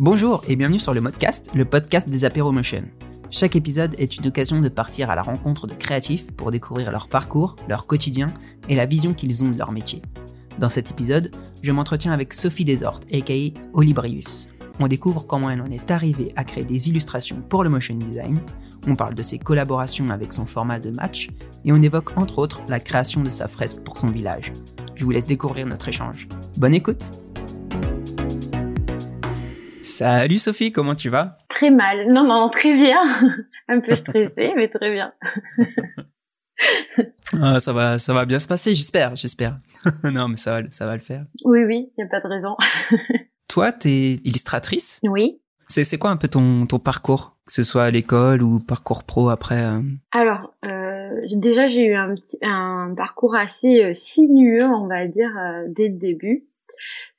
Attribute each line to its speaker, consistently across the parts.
Speaker 1: Bonjour et bienvenue sur le Modcast, le podcast des apéros motion. Chaque épisode est une occasion de partir à la rencontre de créatifs pour découvrir leur parcours, leur quotidien et la vision qu'ils ont de leur métier. Dans cet épisode, je m'entretiens avec Sophie Desortes, aka Olibrius. On découvre comment elle en est arrivée à créer des illustrations pour le motion design, on parle de ses collaborations avec son format de match, et on évoque entre autres la création de sa fresque pour son village. Je vous laisse découvrir notre échange. Bonne écoute Salut Sophie, comment tu vas?
Speaker 2: Très mal. Non, non, très bien. Un peu stressée, mais très bien.
Speaker 1: ah, ça va, ça va bien se passer, j'espère, j'espère. non, mais ça va, ça va le faire.
Speaker 2: Oui, oui, il n'y a pas de raison.
Speaker 1: Toi, t'es illustratrice?
Speaker 2: Oui.
Speaker 1: C'est quoi un peu ton, ton parcours, que ce soit à l'école ou parcours pro après euh?
Speaker 2: Alors, euh, déjà j'ai eu un, petit, un parcours assez euh, sinueux, on va dire, euh, dès le début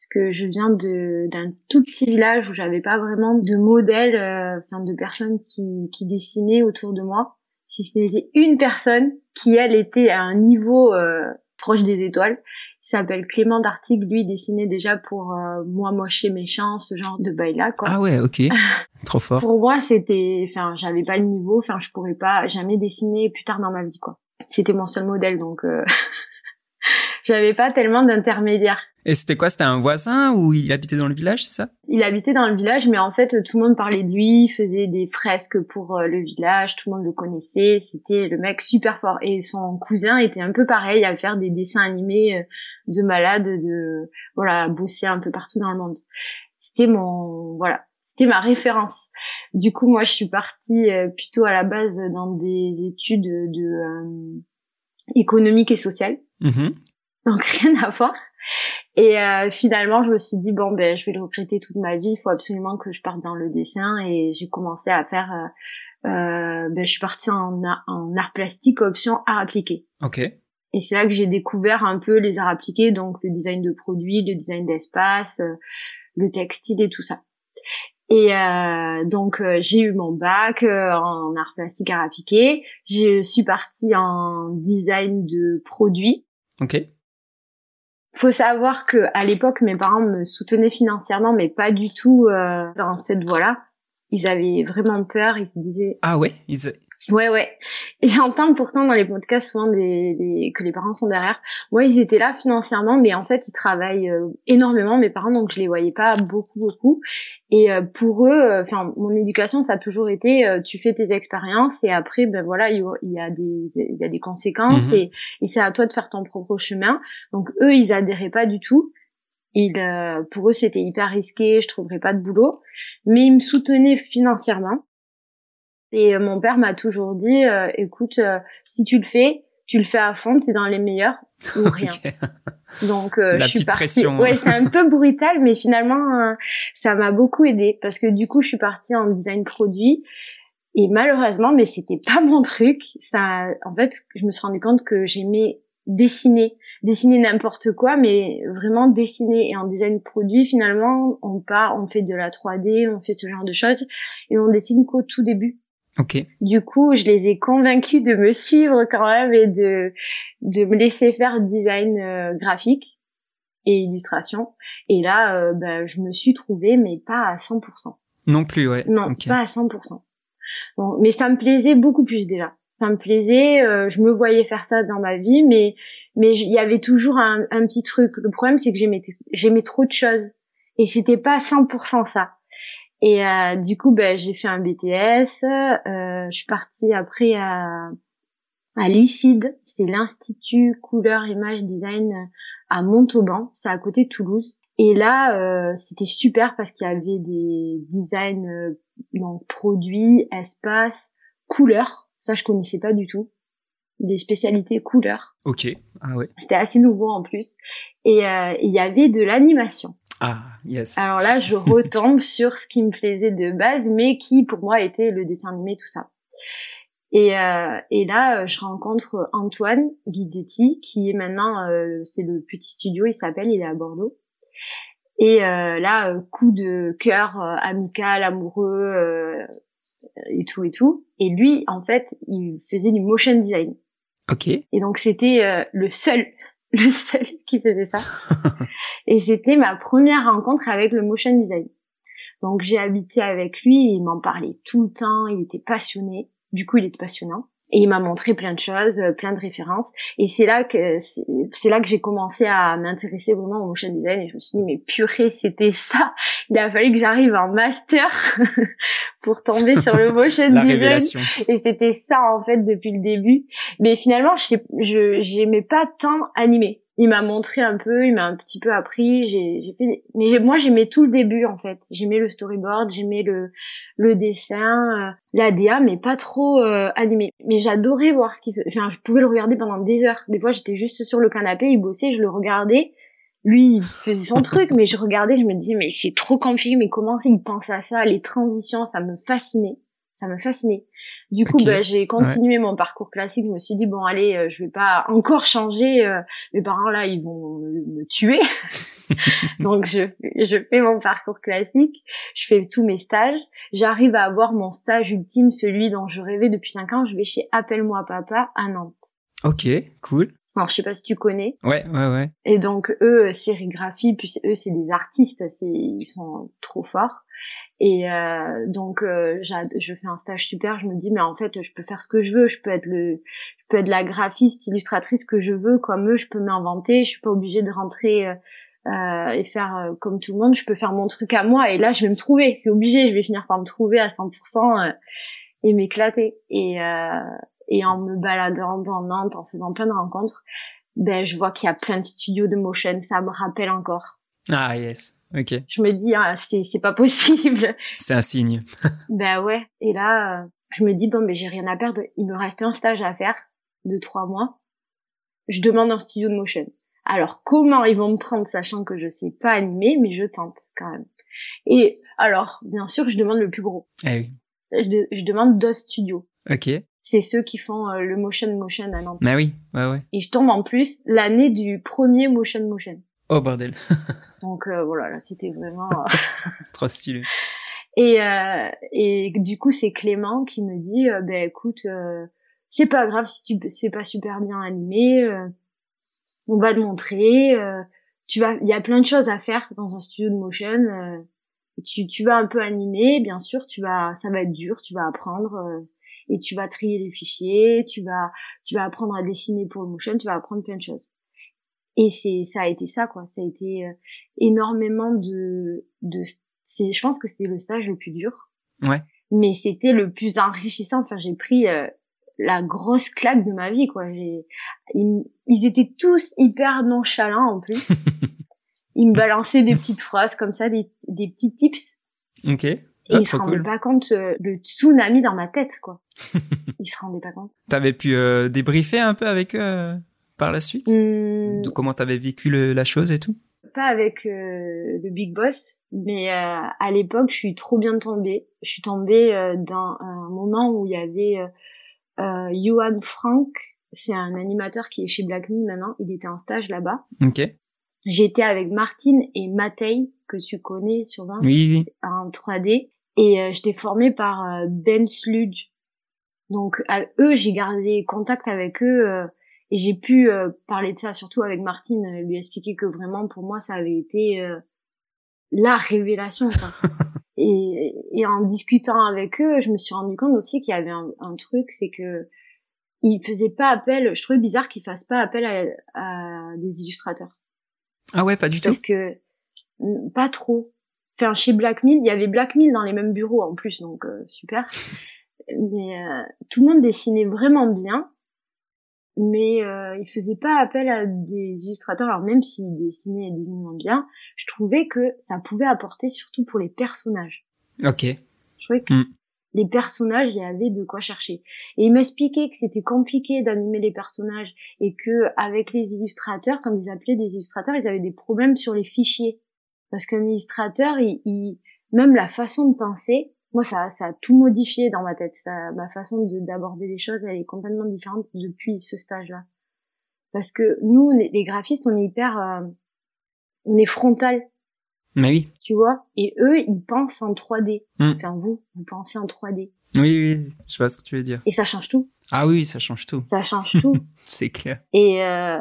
Speaker 2: que je viens de d'un tout petit village où j'avais pas vraiment de modèle, euh, enfin de personnes qui, qui dessinaient autour de moi. Si c'était une personne qui elle était à un niveau euh, proche des étoiles, il s'appelle Clément Dartigue, lui il dessinait déjà pour euh, moi moche et méchant, ce genre de bail là quoi.
Speaker 1: Ah ouais, OK. Trop fort.
Speaker 2: pour moi, c'était enfin j'avais pas le niveau, enfin je pourrais pas jamais dessiner plus tard dans ma vie quoi. C'était mon seul modèle donc j'avais pas tellement d'intermédiaires.
Speaker 1: Et c'était quoi? C'était un voisin ou il habitait dans le village, c'est ça?
Speaker 2: Il habitait dans le village, mais en fait, tout le monde parlait de lui, il faisait des fresques pour euh, le village, tout le monde le connaissait, c'était le mec super fort. Et son cousin était un peu pareil, à faire des dessins animés euh, de malades, de voilà, bosser un peu partout dans le monde. C'était mon voilà, c'était ma référence. Du coup, moi, je suis partie euh, plutôt à la base dans des études de euh, économiques et sociales.
Speaker 1: Mmh.
Speaker 2: Donc rien à voir. Et euh, finalement, je me suis dit bon ben je vais le regretter toute ma vie. Il faut absolument que je parte dans le dessin et j'ai commencé à faire. Euh, euh, ben je suis partie en, en art plastique option art appliqué.
Speaker 1: Ok.
Speaker 2: Et c'est là que j'ai découvert un peu les arts appliqués, donc le design de produits, le design d'espace, euh, le textile et tout ça. Et euh, donc euh, j'ai eu mon bac euh, en art plastique art appliqué. Je suis partie en design de produits.
Speaker 1: Ok.
Speaker 2: Faut savoir que à l'époque, mes parents me soutenaient financièrement, mais pas du tout euh, dans cette voie-là. Ils avaient vraiment peur. Ils se disaient.
Speaker 1: Ah ouais. Ils...
Speaker 2: Ouais ouais. Et j'entends pourtant dans les podcasts souvent des, des, que les parents sont derrière. Moi, ils étaient là financièrement, mais en fait, ils travaillent euh, énormément mes parents, donc je les voyais pas beaucoup beaucoup. Et euh, pour eux, enfin, mon éducation, ça a toujours été, euh, tu fais tes expériences et après, ben voilà, il y a des il y a des conséquences
Speaker 1: Mhm.
Speaker 2: et, et c'est à toi de faire ton propre chemin. Donc eux, ils adhéraient pas du tout. Ils, euh, pour eux, c'était hyper risqué, je trouverais pas de boulot, mais ils me soutenaient financièrement. Et euh, mon père m'a toujours dit, euh, écoute, euh, si tu le fais, tu le fais à fond, t'es dans les meilleurs ou rien. Donc euh,
Speaker 1: La
Speaker 2: je suis partie.
Speaker 1: pression.
Speaker 2: Ouais, c'est un peu brutal, mais finalement euh, ça m'a beaucoup aidé parce que du coup je suis partie en design produit et malheureusement, mais c'était pas mon truc. Ça, en fait, je me suis rendu compte que j'aimais dessiner, dessiner n'importe quoi, mais vraiment dessiner. Et en design produit, finalement, on part, on fait de la 3D, on fait ce genre de choses et on dessine qu'au tout début.
Speaker 1: Ok.
Speaker 2: Du coup, je les ai convaincus de me suivre quand même et de de me laisser faire design euh, graphique et illustration. Et là, euh, ben, je me suis trouvée, mais pas à 100%.
Speaker 1: Non plus, ouais.
Speaker 2: Non, pas à 100%. Bon, mais ça me plaisait beaucoup plus déjà. Ça me plaisait, euh, je me voyais faire ça dans ma vie, mais mais il y avait toujours un, un petit truc. Le problème, c'est que j'aimais j'aimais trop de choses et c'était pas 100% ça. Et euh, du coup, ben, j'ai fait un BTS. euh, je suis partie après à, à l'ICID, c'est l'Institut Couleur Image Design à Montauban, c'est à côté de Toulouse. Et là, euh, c'était super parce qu'il y avait des designs euh, donc produits, espaces, couleurs. Ça, je connaissais pas du tout. Des spécialités couleurs.
Speaker 1: Ok. Ah ouais.
Speaker 2: C'était assez nouveau en plus. Et euh, il y avait de l'animation.
Speaker 1: Ah yes.
Speaker 2: Alors là, je retombe sur ce qui me plaisait de base, mais qui pour moi était le dessin animé, tout ça. Et, euh, et là, euh, je rencontre Antoine Guidetti, qui est maintenant, euh, c'est le petit studio, il s'appelle, il est à Bordeaux. Et euh, là, euh, coup de cœur euh, amical, amoureux euh, et tout et tout. Et lui, en fait, il faisait du motion design.
Speaker 1: Ok.
Speaker 2: Et donc c'était euh, le seul, le seul qui faisait ça. et c'était ma première rencontre avec le motion design. Donc j'ai habité avec lui, il m'en parlait tout le temps, il était passionné. Du coup, il était passionnant. Et il m'a montré plein de choses, euh, plein de références. Et c'est là que c'est là que j'ai commencé à m'intéresser vraiment au motion design. Et je me suis dit mais purée, c'était ça. Il a fallu que j'arrive en master pour tomber sur le motion
Speaker 1: La
Speaker 2: design.
Speaker 1: révélation.
Speaker 2: Et c'était ça en fait depuis le début. Mais finalement, je je j'aimais pas tant animer. Il m'a montré un peu, il m'a un petit peu appris. J'ai j'ai fait, mais moi j'aimais tout le début en fait. J'aimais le storyboard, j'aimais le le dessin, euh, la DA, mais pas trop euh, animé. Mais j'adorais voir ce qu'il faisait. Enfin, je pouvais le regarder pendant des heures. Des fois, j'étais juste sur le canapé, il bossait, je le regardais. Lui, il faisait son truc, mais je regardais, je me disais, mais c'est trop compliqué, mais comment il pense à ça? Les transitions, ça me fascinait. Ça me fascinait. Du coup, bah, j'ai continué mon parcours classique. Je me suis dit, bon, allez, euh, je vais pas encore changer. euh, mes parents, là, ils vont me tuer. Donc, je, je fais mon parcours classique. Je fais tous mes stages. J'arrive à avoir mon stage ultime, celui dont je rêvais depuis 5 ans. Je vais chez Appelle-moi Papa à Nantes.
Speaker 1: Ok, cool.
Speaker 2: Alors, je sais pas si tu connais.
Speaker 1: Ouais, ouais, ouais.
Speaker 2: Et donc eux, sérigraphie, puis eux c'est des artistes, c'est ils sont trop forts. Et euh, donc euh, je fais un stage super. Je me dis mais en fait je peux faire ce que je veux. Je peux être le, je peux être la graphiste, illustratrice que je veux comme eux. Je peux m'inventer. Je suis pas obligée de rentrer euh, euh, et faire euh, comme tout le monde. Je peux faire mon truc à moi. Et là je vais me trouver. C'est obligé. Je vais finir par me trouver à 100% euh, et m'éclater. Et et en me baladant dans Nantes, en faisant plein de rencontres, ben je vois qu'il y a plein de studios de motion. Ça me rappelle encore.
Speaker 1: Ah, yes. Ok.
Speaker 2: Je me dis ah, c'est c'est pas possible.
Speaker 1: C'est un signe.
Speaker 2: ben ouais. Et là, euh, je me dis bon mais j'ai rien à perdre. Il me reste un stage à faire de trois mois. Je demande un studio de motion. Alors comment ils vont me prendre sachant que je sais pas animer, mais je tente quand même. Et alors bien sûr je demande le plus gros.
Speaker 1: Eh oui.
Speaker 2: Je, de- je demande DOS Studio.
Speaker 1: Ok.
Speaker 2: C'est ceux qui font euh, le motion motion à Nantes.
Speaker 1: Bah oui, ouais, ouais.
Speaker 2: Et je tombe en plus l'année du premier motion motion.
Speaker 1: Oh, bordel.
Speaker 2: Donc euh, voilà, là c'était vraiment. euh,
Speaker 1: Trop stylé.
Speaker 2: Et, euh, et du coup, c'est Clément qui me dit, euh, ben écoute, euh, c'est pas grave si tu c'est pas super bien animé, euh, on va te montrer. euh, tu vas, il y a plein de choses à faire dans un studio de motion. euh, tu, tu vas un peu animer, bien sûr, tu vas, ça va être dur, tu vas apprendre euh, et tu vas trier les fichiers, tu vas, tu vas apprendre à dessiner pour le motion, tu vas apprendre plein de choses. Et c'est, ça a été ça quoi, ça a été euh, énormément de, de, c'est, je pense que c'était le stage le plus dur.
Speaker 1: Ouais.
Speaker 2: Mais c'était le plus enrichissant. Enfin, j'ai pris euh, la grosse claque de ma vie quoi. J'ai, ils, ils étaient tous hyper nonchalants en plus. ils me balançaient des petites phrases comme ça, des, des petits tips.
Speaker 1: Ok.
Speaker 2: Et
Speaker 1: Ah,
Speaker 2: ils se rendaient
Speaker 1: cool.
Speaker 2: pas compte euh, le tsunami dans ma tête, quoi. ils se rendaient pas compte.
Speaker 1: T'avais pu euh, débriefer un peu avec eux par la suite? De comment t'avais vécu le- la chose et tout?
Speaker 2: Pas avec euh, le big boss, mais euh, à l'époque, je suis trop bien tombée. Je suis tombée euh, dans un moment où il y avait Johan Frank, c'est un animateur qui est chez Black Me maintenant. Il était en stage là-bas.
Speaker 1: Ok.
Speaker 2: J'étais avec Martine et Matei, que tu connais sûrement,
Speaker 1: Oui, oui.
Speaker 2: en 3D. Et j'étais formée par Ben Sludge. Donc à eux, j'ai gardé contact avec eux et j'ai pu euh, parler de ça surtout avec Martine, euh, lui expliquer que vraiment pour moi ça avait été euh, la révélation. Quoi. et, et en discutant avec eux, je me suis rendu compte aussi qu'il y avait un, un truc, c'est que ils faisaient pas appel. Je trouvais bizarre qu'ils fassent pas appel à, à des illustrateurs
Speaker 1: Ah ouais, pas du tout.
Speaker 2: parce que pas trop. Enfin, chez Blackmill, il y avait Blackmill dans les mêmes bureaux en plus, donc euh, super. Mais euh, tout le monde dessinait vraiment bien, mais euh, il faisait pas appel à des illustrateurs. Alors même s'ils dessinaient divinement bien, je trouvais que ça pouvait apporter surtout pour les personnages.
Speaker 1: Ok.
Speaker 2: Je trouvais que
Speaker 1: Mm.
Speaker 2: les personnages, il y avait de quoi chercher. Et il m'expliquait que c'était compliqué d'animer les personnages et que avec les illustrateurs, quand ils appelaient des illustrateurs, ils avaient des problèmes sur les fichiers. Parce qu'un illustrateur, il, il- même la façon de penser, moi ça, ça a tout modifié dans ma tête. Ça, ma façon de d'aborder les choses, elle est complètement différente depuis ce stage-là. Parce que nous, les, les graphistes, on est hyper, euh, on est frontal
Speaker 1: Mais oui.
Speaker 2: tu vois? Et eux, ils pensent en 3D.
Speaker 1: Mm.
Speaker 2: Enfin, vous, vous pensez en 3D.
Speaker 1: Oui, oui. Je vois ce que tu veux dire.
Speaker 2: Et ça change tout.
Speaker 1: Ah oui, ça change tout.
Speaker 2: Ça change tout.
Speaker 1: C'est clair.
Speaker 2: Et, euh,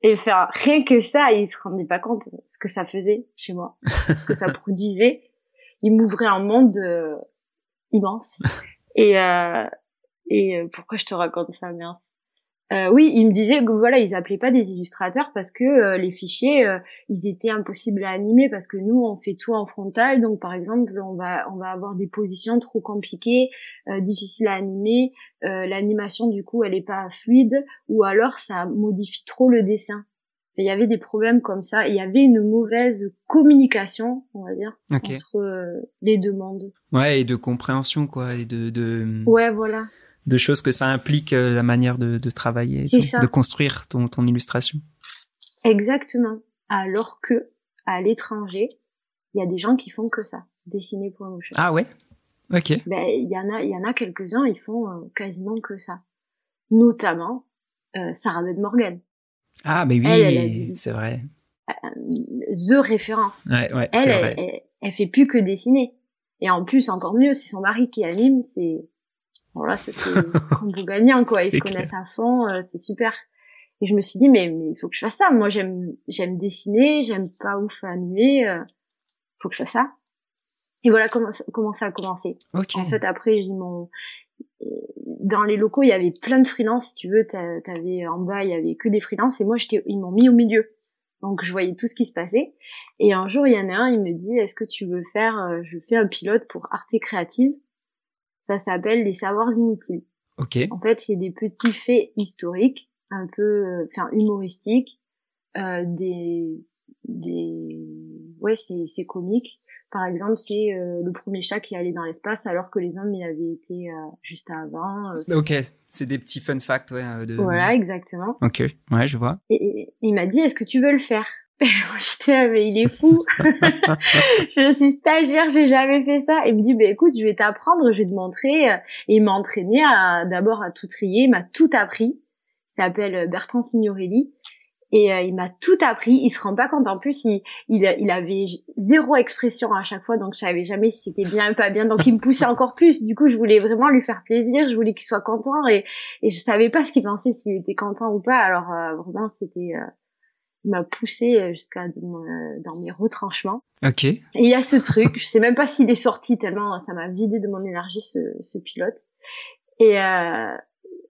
Speaker 2: et enfin, rien que ça, ils se rendaient pas compte ce que ça faisait chez moi, ce que ça produisait. Il m'ouvrait un monde euh, immense. et euh, et pourquoi je te raconte ça, mince euh, oui, il me disait que voilà, ils appelaient pas des illustrateurs parce que euh, les fichiers, euh, ils étaient impossibles à animer parce que nous, on fait tout en frontal. Donc, par exemple, on va on va avoir des positions trop compliquées, difficiles à animer. L'animation, du coup, elle est pas fluide, ou alors ça modifie trop le dessin. Il y avait des problèmes comme ça. Il y avait une mauvaise communication, on va dire, entre les deux mondes.
Speaker 1: Ouais, et de compréhension, quoi, et de, de...
Speaker 2: Ouais, voilà
Speaker 1: de choses que ça implique euh, la manière de, travailler, de construire ton, ton illustration.
Speaker 2: Exactement. Alors que à l'étranger, il y a des gens qui font que ça, dessiner pour motion.
Speaker 1: Ah ouais? Ok.
Speaker 2: Ben il y en a, il y en a quelques-uns, ils font euh, quasiment que ça. Notamment euh, Sarah Med Morgan.
Speaker 1: Ah mais oui, c'est vrai.
Speaker 2: The référence.
Speaker 1: Ouais, ouais,
Speaker 2: elle,
Speaker 1: vrai.
Speaker 2: Elle, elle, fait plus que dessiner. Et en plus, encore mieux, c'est son mari qui anime, c'est voilà, c'est combo gagnant, quoi. Ils se connaissent à fond, euh, c'est super. Et je me suis dit, mais, mais il faut que je fasse ça. Moi, j'aime, j'aime dessiner, j'aime pas ouf animer, euh, faut que je fasse ça. Et voilà comment, comment ça a commencé. En fait, après, j'ai mon, dans les locaux, il y avait plein de freelances, si tu veux, t'avais en bas, il y avait que des freelances, et moi, j'étais, ils m'ont mis au milieu. Donc, je voyais tout ce qui se passait. Et un jour, il y en a un, il me dit, est-ce que tu veux faire, euh, je fais un pilote pour Arte Créative. Ça s'appelle les savoirs inutiles.
Speaker 1: Ok.
Speaker 2: En fait, c'est des petits faits historiques, un peu, euh, enfin, humoristiques, euh, des, des, ouais, c'est, c'est comique. Par exemple, c'est euh, le premier chat qui allait dans l'espace alors que les hommes y avaient été euh, juste avant.
Speaker 1: Ok, c'est des petits fun facts, ouais. De...
Speaker 2: Voilà, exactement.
Speaker 1: Ok, ouais, je vois.
Speaker 2: et il m'a dit, est-ce que tu veux le faire? J'étais là, mais il est fou. je suis stagiaire, j'ai jamais fait ça. Il me dit, bah, écoute, je vais t'apprendre, je vais te montrer. Et il m'a entraîné à, d'abord à tout trier, il m'a tout appris. Il s'appelle Bertrand Signorelli. Et euh, il m'a tout appris. Il se rend pas compte. En plus, il, il, avait zéro expression à chaque fois, donc je savais jamais si c'était bien ou pas bien. Donc il me poussait encore plus. Du coup, je voulais vraiment lui faire plaisir. Je voulais qu'il soit content et, et je savais pas ce qu'il pensait, s'il était content ou pas. Alors euh, vraiment, c'était euh, m'a poussé euh, jusqu'à dans mes retranchements.
Speaker 1: Ok. Et
Speaker 2: il y a ce truc, je sais même pas s'il est sorti tellement ça m'a vidé de mon énergie ce, ce pilote. Et euh,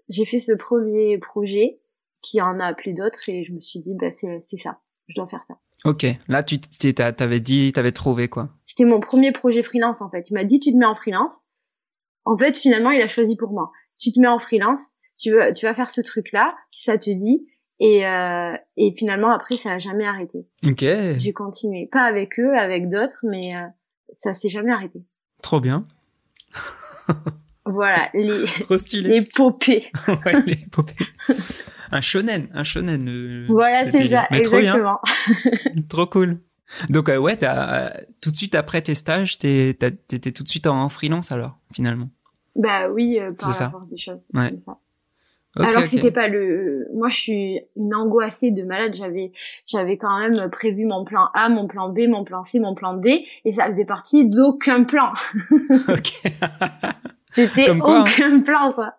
Speaker 2: j'ai fait ce premier projet qui en a appelé d'autres et je me suis dit bah c'est c'est ça, je dois faire ça.
Speaker 1: Ok, là tu t'avais dit, t'avais trouvé quoi
Speaker 2: C'était mon premier projet freelance en fait. Il m'a dit tu te mets en freelance. En fait finalement il a choisi pour moi. Tu te mets en freelance, tu veux, tu vas faire ce truc là, si ça te dit, et, euh, et finalement, après, ça n'a jamais arrêté.
Speaker 1: Ok.
Speaker 2: J'ai continué. Pas avec eux, avec d'autres, mais euh, ça s'est jamais arrêté.
Speaker 1: Trop bien.
Speaker 2: voilà, les,
Speaker 1: Trop stylé.
Speaker 2: les popées.
Speaker 1: ouais, les popées. Un shonen, un shonen. Euh,
Speaker 2: voilà, c'est ça, exactement.
Speaker 1: Trop, bien. trop cool. Donc, euh, ouais, as, tout de suite après tes stages, t'étais tout de suite en, freelance alors, finalement?
Speaker 2: Bah oui, euh, par rapport des choses ouais. comme ça. Alors c'était pas le. Moi, je suis une angoissée de malade. J'avais, j'avais quand même prévu mon plan A, mon plan B, mon plan C, mon plan D, et ça faisait partie d'aucun plan.
Speaker 1: ok.
Speaker 2: C'était hein. aucun plan, quoi.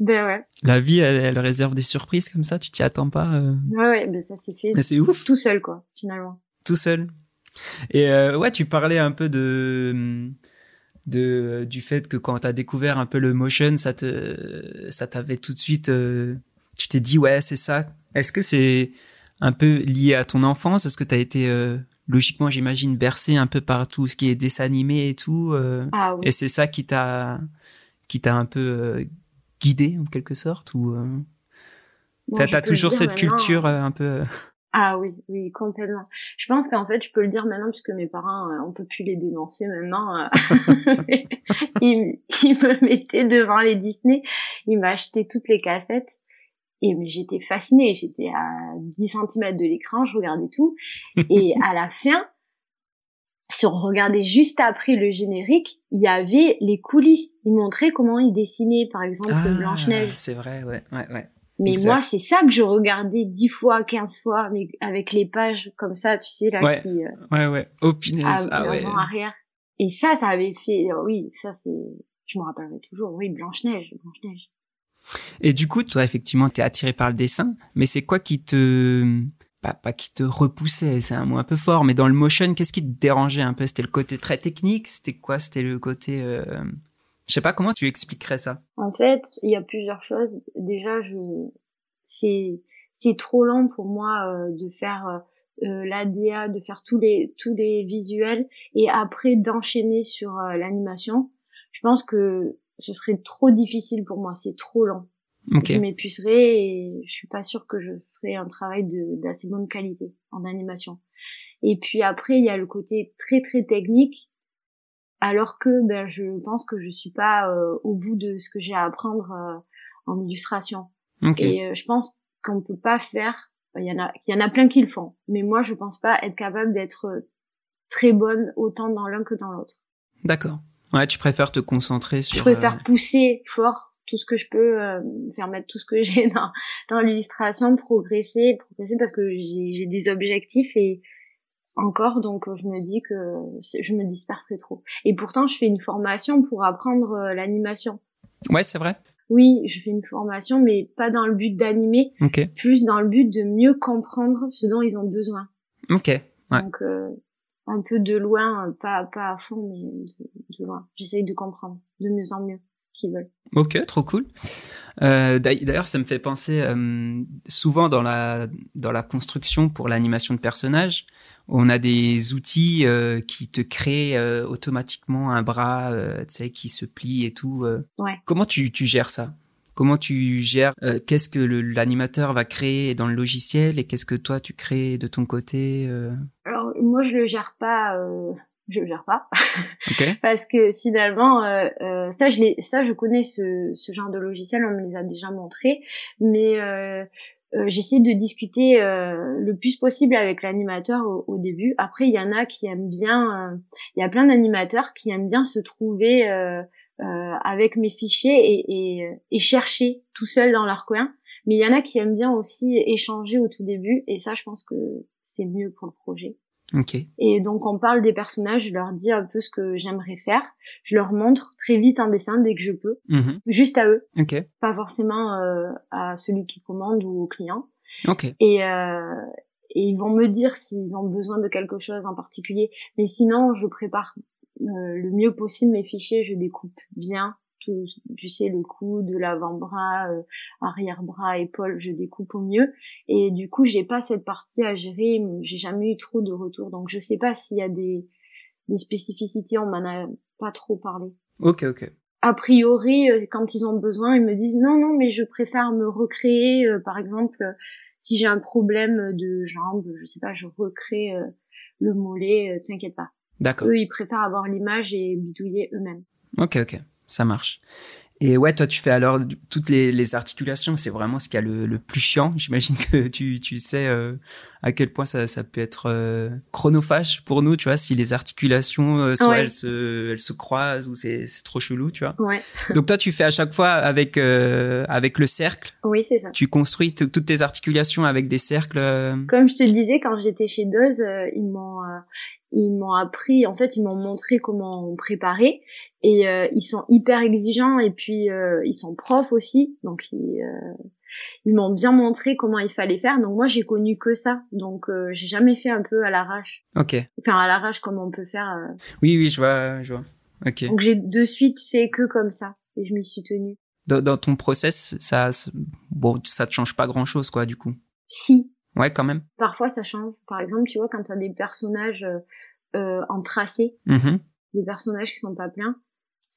Speaker 2: Ben ouais.
Speaker 1: La vie, elle, réserve des surprises comme ça. Tu t'y attends pas. Euh...
Speaker 2: Ouais, ouais. Ben ça s'est fait.
Speaker 1: Mais c'est ouf.
Speaker 2: Tout seul, quoi, finalement.
Speaker 1: Tout seul. Et euh, ouais, tu parlais un peu de de du fait que quand tu as découvert un peu le motion, ça te ça t'avait tout de suite euh, tu t'es dit ouais, c'est ça. Est-ce que c'est un peu lié à ton enfance? Est-ce que tu as été euh, logiquement, j'imagine bercé un peu par tout ce qui est dessin animé et tout euh,
Speaker 2: ah, oui.
Speaker 1: et c'est ça qui t'a qui t'a un peu guidé en quelque sorte ou tu t'as toujours cette culture un peu
Speaker 2: ah oui, oui, complètement. Je pense qu'en fait, je peux le dire maintenant puisque mes parents, euh, on peut plus les dénoncer maintenant. Euh, ils, me mettaient devant les Disney, ils m'achetaient toutes les cassettes et j'étais fascinée. J'étais à 10 cm de l'écran, je regardais tout. Et à la fin, si on regardait juste après le générique, il y avait les coulisses. Ils montraient comment ils dessinaient, par exemple,
Speaker 1: ah,
Speaker 2: Blanche-Neige.
Speaker 1: C'est vrai, ouais, ouais, ouais.
Speaker 2: Mais moi, c'est ça que je regardais dix fois, quinze fois, mais avec les pages comme ça, tu sais, là,
Speaker 1: ouais.
Speaker 2: qui... Euh,
Speaker 1: ouais, ouais. Oh, punaise. Ah, ouais.
Speaker 2: arrière. Et ça, ça avait fait... Euh, oui, ça, c'est... Je me rappellerai toujours. Oui, Blanche-Neige, Blanche-Neige.
Speaker 1: Et du coup, toi, effectivement, t'es attiré par le dessin, mais c'est quoi qui te... pas, pas qui te repoussait, c'est un mot un peu fort, mais dans le motion, qu'est-ce qui te dérangeait un peu? C'était le côté très technique? C'était quoi? C'était le côté... Euh... Je sais pas comment tu expliquerais ça?
Speaker 2: En fait, il y a plusieurs choses. Déjà, je c'est c'est trop lent pour moi euh, de faire euh, euh l'ADA, de faire tous les tous les visuels et après d'enchaîner sur euh, l'animation. Je pense que ce serait trop difficile pour moi, c'est trop lent. Okay. Je m'épuiserais et je suis pas sûre que je ferais un travail d'assez bonne qualité en animation. Et puis après, il y a le côté très très technique, alors que ben je pense que je suis pas euh, au bout de ce que j'ai à apprendre euh, en illustration. Okay. Et euh, je pense qu'on peut pas faire. Il y en a, il y en a plein qui le font, mais moi je pense pas être capable d'être très bonne autant dans l'un que dans l'autre.
Speaker 1: D'accord. Ouais, tu préfères te concentrer sur.
Speaker 2: Je préfère pousser fort tout ce que je peux euh, faire mettre tout ce que j'ai dans, dans l'illustration, progresser, progresser parce que j'ai des objectifs et encore donc je me dis que je me disperserai trop. Et pourtant je fais une formation pour apprendre euh, l'animation.
Speaker 1: Ouais, c'est vrai.
Speaker 2: Oui, je fais une formation mais pas dans le but d'animer,
Speaker 1: okay.
Speaker 2: plus dans le but de mieux comprendre ce dont ils ont besoin.
Speaker 1: OK. Ouais.
Speaker 2: Donc euh, un peu de loin, pas pas à fond mais de, de loin. J'essaye de comprendre de mieux en mieux qui veulent.
Speaker 1: Ok, trop cool. Euh, D'ailleurs, ça me fait penser euh, souvent dans la dans la construction pour l'animation de personnages, on a des outils euh, qui te créent automatiquement un bras, tu sais, qui se plie et tout.
Speaker 2: Ouais.
Speaker 1: Comment tu, tu gères ça? Comment tu gères Qu'est-ce que l'animateur va créer dans le logiciel et qu'est-ce que toi tu crées de ton côté
Speaker 2: Alors moi, je le gère pas je le gère pas.
Speaker 1: Okay.
Speaker 2: parce que finalement euh, euh, ça je ça je connais ce, ce genre de logiciel on me les a déjà montrés mais euh, euh j'essaie de discuter euh, le plus possible avec l'animateur au, au, début. Après il y en a qui aiment bien euh, il y a plein d'animateurs qui aiment bien se trouver avec mes fichiers et, et, et chercher tout seul dans leur coin. Mais il y en a qui aiment bien aussi échanger au tout début et ça je pense que c'est mieux pour le projet
Speaker 1: Okay.
Speaker 2: Et donc on parle des personnages, je leur dis un peu ce que j'aimerais faire, je leur montre très vite un dessin dès que je peux,
Speaker 1: mmh.
Speaker 2: juste à eux,
Speaker 1: okay.
Speaker 2: pas forcément euh, à celui qui commande ou au client.
Speaker 1: Okay.
Speaker 2: Et, euh, et ils vont me dire s'ils ont besoin de quelque chose en particulier, mais sinon je prépare euh, le mieux possible mes fichiers, je découpe bien tout, tu sais, le cou, de l'avant-bras, euh, arrière-bras, épaule, je découpe au mieux. Et du coup, j'ai pas cette partie à gérer, j'ai jamais eu trop de retours. Donc, je sais pas s'il y a des, des spécificités, on m'en a pas trop parlé.
Speaker 1: Ok, ok.
Speaker 2: A priori, euh, quand ils ont besoin, ils me disent non, non, mais je préfère me recréer, euh, par exemple, si j'ai un problème de jambe, je sais pas, je recrée le mollet, t'inquiète pas.
Speaker 1: D'accord.
Speaker 2: Eux, ils préfèrent avoir l'image et bidouiller eux-mêmes.
Speaker 1: Ok, ok ça marche. Et ouais, toi, tu fais alors toutes les, les articulations. C'est vraiment ce qui a le, le plus chiant. J'imagine que tu, tu sais euh, à quel point ça, ça peut être euh, chronophage pour nous, tu vois, si les articulations, euh, soit
Speaker 2: Ouais.
Speaker 1: elles, se, elles se croisent ou c'est c'est trop chelou, tu vois.
Speaker 2: Ouais.
Speaker 1: Donc toi, tu fais à chaque fois avec, euh, avec le cercle.
Speaker 2: Oui, c'est ça.
Speaker 1: Tu construis toutes tes articulations avec des cercles. euh,
Speaker 2: Comme je te le disais, quand j'étais chez Doz, ils m'ont ils m'ont appris, en fait, ils m'ont montré comment préparer. Et euh, ils sont hyper exigeants et puis euh, ils sont profs aussi, donc ils, euh, ils m'ont bien montré comment il fallait faire. Donc moi j'ai connu que ça, donc euh, j'ai jamais fait un peu à l'arrache.
Speaker 1: Ok.
Speaker 2: Enfin à l'arrache comme on peut faire. euh.
Speaker 1: Oui, oui, je vois, je vois. Ok.
Speaker 2: Donc j'ai de suite fait que comme ça et je m'y suis tenue.
Speaker 1: Dans, dans ton process, ça, bon, ça te change pas grand chose, quoi, du coup?
Speaker 2: Si
Speaker 1: Ouais, quand même.
Speaker 2: parfois ça change. Par exemple, tu vois quand t'as des personnages euh, en tracé,
Speaker 1: Mhm.
Speaker 2: des personnages qui sont pas pleins,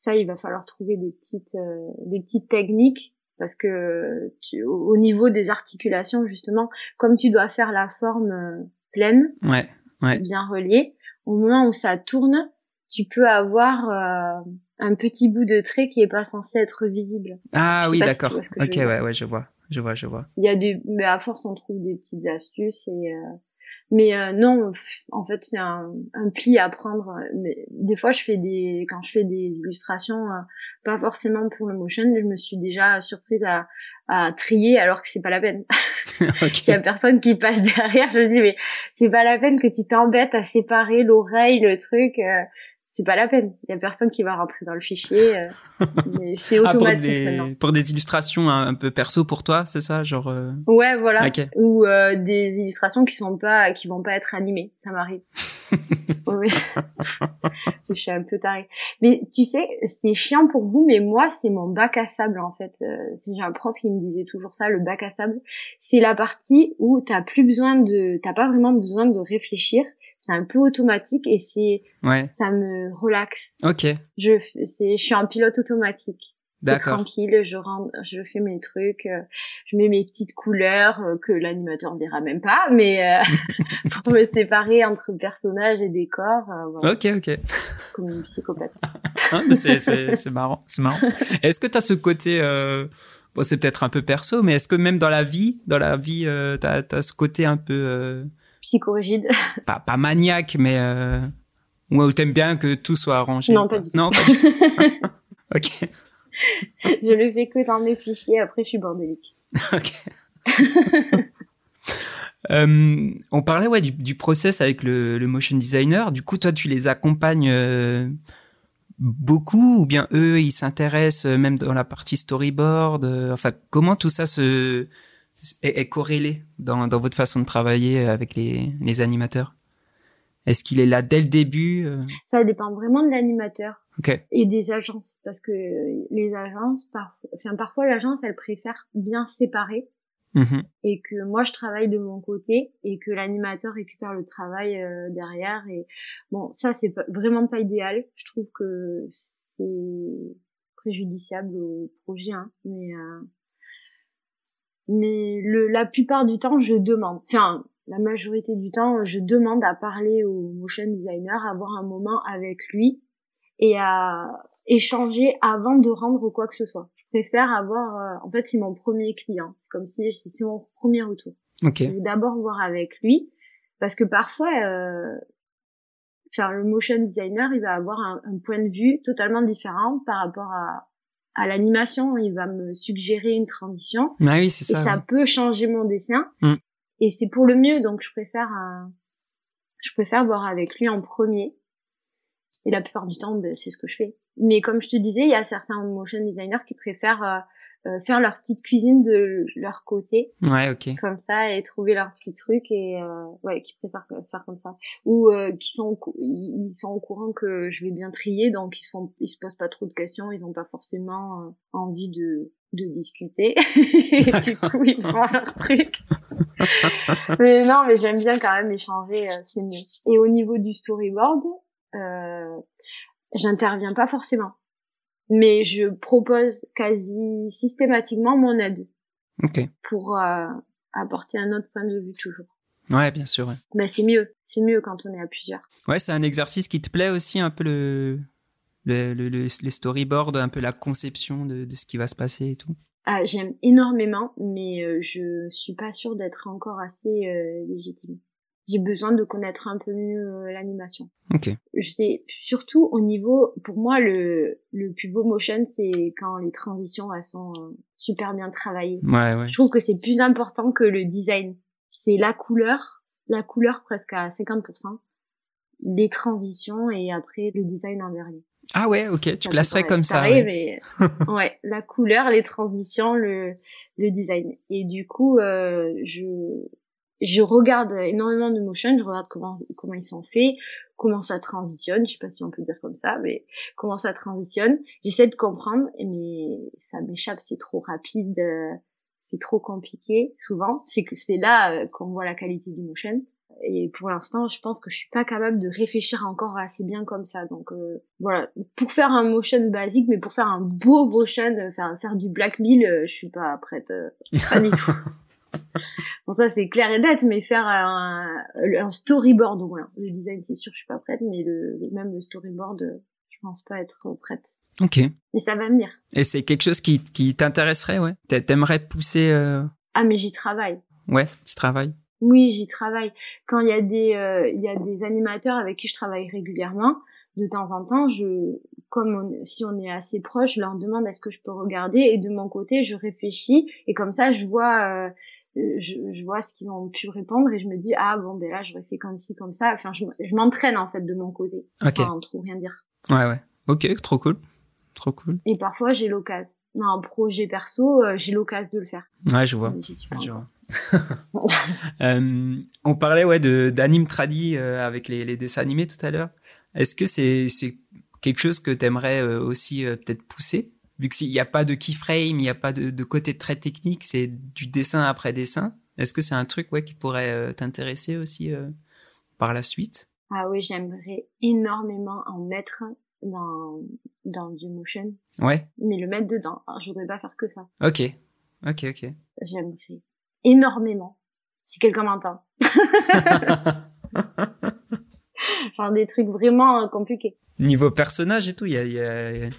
Speaker 2: ça il va falloir trouver des petites euh, des petites techniques parce que tu, au au niveau des articulations justement, comme tu dois faire la forme euh, pleine,
Speaker 1: Ouais, ouais.
Speaker 2: bien reliée, au moment où ça tourne, tu peux avoir euh, un petit bout de trait qui est pas censé être visible.
Speaker 1: Ah oui,
Speaker 2: si
Speaker 1: d'accord.
Speaker 2: je
Speaker 1: ok, ouais, ouais, je vois, je vois, je vois.
Speaker 2: Il y a des mais à force on trouve des petites astuces et euh, mais euh, non, en fait c'est un, un pli à prendre. Mais des fois je fais des quand je fais des illustrations, euh, pas forcément pour le motion, je me suis déjà surprise à, à trier alors que c'est pas la peine. Il y a personne qui passe derrière. Je me dis mais c'est pas la peine que tu t'embêtes à séparer l'oreille, le truc. euh, c'est pas la peine. Il y a personne qui va rentrer dans le fichier. Euh, c'est automatique
Speaker 1: ah, pour des,
Speaker 2: maintenant.
Speaker 1: Pour des illustrations un, peu perso pour toi, c'est ça, genre. Euh...
Speaker 2: Ouais, voilà. Ou euh, des illustrations qui sont pas, qui vont pas être animées. Ça m'arrive. je suis un peu tarée. Mais tu sais, c'est chiant pour vous, mais moi, c'est mon bac à sable en fait. Euh, si j'ai un prof qui me disait toujours ça, le bac à sable, c'est la partie où t'as plus besoin de, t'as pas vraiment besoin de réfléchir c'est un peu automatique et c'est
Speaker 1: ouais.
Speaker 2: ça me relaxe.
Speaker 1: Ok.
Speaker 2: Je c'est je suis en pilote automatique.
Speaker 1: D'accord.
Speaker 2: Tranquille, je rentre, je fais mes trucs, euh, je mets mes petites couleurs euh, que l'animateur verra même pas, mais euh, pour me séparer entre personnage et décor.
Speaker 1: Voilà. Ok, ok.
Speaker 2: Comme une psychopathe.
Speaker 1: ah, c'est c'est marrant, c'est marrant. Est-ce que tu as ce côté bon, c'est peut-être un peu perso, mais est-ce que même dans la vie, dans la vie, tu as, as, ce côté un peu
Speaker 2: psychorigide.
Speaker 1: Pas, pas maniaque, mais euh... où t'aimes bien que tout soit arrangé.
Speaker 2: Non, pas du tout.
Speaker 1: Non, pas du tout. ok.
Speaker 2: Je le fais que dans mes fichiers. Après, je suis bordélique.
Speaker 1: ok. euh, on parlait ouais du, du process avec le, le, motion designer. Du coup, toi, tu les accompagnes euh, beaucoup ou bien eux, ils s'intéressent euh, même dans la partie storyboard. Euh, enfin, comment tout ça se est, corrélé dans, dans, votre façon de travailler avec les, les animateurs? Est-ce qu'il est là dès le début euh?
Speaker 2: Ça dépend vraiment de l'animateur
Speaker 1: okay.
Speaker 2: et des agences, parce que les agences, enfin, parfois l'agence, elle préfère bien séparer.
Speaker 1: Mm-hmm.
Speaker 2: Et que moi je travaille de mon côté et que l'animateur récupère le travail euh, derrière et bon ça c'est vraiment pas idéal je trouve que c'est préjudiciable au projet hein, mais euh, mais le, la plupart du temps, je demande. Enfin, la majorité du temps, je demande à parler au motion designer, à avoir un moment avec lui et à échanger avant de rendre quoi que ce soit. Je préfère avoir, euh, en fait, c'est mon premier client. C'est comme si c'est mon premier retour.
Speaker 1: Ok.
Speaker 2: D'abord voir avec lui, parce que parfois, euh, faire le motion designer, il va avoir un, un, point de vue totalement différent par rapport à, à l'animation, il va me suggérer une transition.
Speaker 1: Ah oui, c'est ça.
Speaker 2: Et ça peut changer mon dessin.
Speaker 1: Mm.
Speaker 2: Et c'est pour le mieux, donc je préfère, euh, je préfère voir avec lui en premier. Et la plupart du temps, ben, c'est ce que je fais. Mais comme je te disais, il y a certains motion designers qui préfèrent euh, faire leur petite cuisine de leur côté.
Speaker 1: Ouais, ok.
Speaker 2: Comme ça et trouver leur petit truc et euh, ouais, qui préfèrent faire comme ça. Ou euh, qui sont ils sont au courant que je vais bien trier, donc ils se font, ils se posent pas trop de questions, ils n'ont pas forcément euh, envie de de discuter. et du coup, ils font leur truc. mais non, mais j'aime bien quand même échanger, euh, c'est mieux. Et au niveau du storyboard, euh, j'interviens pas forcément mais je propose quasi systématiquement mon aide. Pour euh, apporter un autre point de vue toujours.
Speaker 1: Ouais, bien sûr. Ouais.
Speaker 2: Bah, c'est mieux, c'est mieux quand on est à plusieurs.
Speaker 1: Ouais, c'est un exercice qui te plaît aussi un peu le, le, le, les storyboards, un peu la conception de, de ce qui va se passer et tout.
Speaker 2: Ah, j'aime énormément, mais euh, je suis pas sûre d'être encore assez euh, légitime j'ai besoin de connaître un peu mieux euh, l'animation.
Speaker 1: Ok.
Speaker 2: Je sais surtout au niveau, pour moi le le plus beau motion c'est quand les transitions elles sont euh, super bien travaillées.
Speaker 1: Ouais ouais.
Speaker 2: Je trouve que c'est plus important que le design. C'est la couleur, la couleur presque à 50%, les transitions et après le design en dernier.
Speaker 1: Ah ouais, ok, tu classerais comme ça.
Speaker 2: ouais. mais ouais, la couleur, les transitions, le le design. Et du coup, euh, je je regarde énormément de motion, je regarde comment comment ils sont faits, comment ça transitionne, je sais pas si on peut dire comme ça, mais comment ça transitionne. J'essaie de comprendre, mais ça m'échappe, c'est trop rapide, euh, c'est trop compliqué. Souvent, c'est que c'est là euh, qu'on voit la qualité du motion. Et pour l'instant, je pense que je suis pas capable de réfléchir encore assez bien comme ça. Donc euh, voilà, pour faire un motion basique, mais pour faire un beau motion, faire faire du black je suis pas prête, pas du tout. bon, ça, c'est clair et net, mais faire un, un storyboard, voilà. Le design, c'est sûr, je suis pas prête, mais le, même le storyboard, je pense pas être prête.
Speaker 1: Ok.
Speaker 2: Mais ça va venir.
Speaker 1: Et c'est quelque chose qui, qui t'intéresserait, ouais? T'aimerais pousser, euh...
Speaker 2: Ah, mais j'y travaille.
Speaker 1: Ouais, tu travailles?
Speaker 2: Oui, j'y travaille. Quand il y a des, euh, y a des animateurs avec qui je travaille régulièrement, de temps en temps, je, comme si on est assez proche, je leur demande est-ce que je peux regarder? Et de mon côté, je réfléchis et comme ça, je vois, euh, je, je, vois ce qu'ils ont pu répondre et je me dis ah bon ben là j'aurais fait comme ci comme ça. Enfin je, je m'entraîne en fait de mon côté.
Speaker 1: Okay.
Speaker 2: sans trop rien dire.
Speaker 1: Ouais ouais. Ok trop cool. Trop cool.
Speaker 2: Et parfois j'ai l'occasion. Un projet perso euh, j'ai l'occasion de le faire.
Speaker 1: Ouais je vois. Je vois. Euh, on parlait ouais de d'anime tradi euh, avec les, les, dessins animés tout à l'heure. Est-ce que c'est c'est quelque chose que t'aimerais euh, aussi euh, peut-être pousser? Vu qu'il n'y a pas de keyframe, il n'y a pas de, de, côté très technique, c'est du dessin après dessin. Est-ce que c'est un truc ouais, qui pourrait euh, t'intéresser aussi euh, par la suite?
Speaker 2: Ah oui, j'aimerais énormément en mettre dans, dans du motion.
Speaker 1: Ouais.
Speaker 2: Mais le mettre dedans. Alors, je voudrais pas faire que ça.
Speaker 1: Ok. Ok, ok.
Speaker 2: J'aimerais énormément. Si quelqu'un m'entend. Des trucs vraiment compliqués
Speaker 1: niveau personnage et tout, il y a, y, a,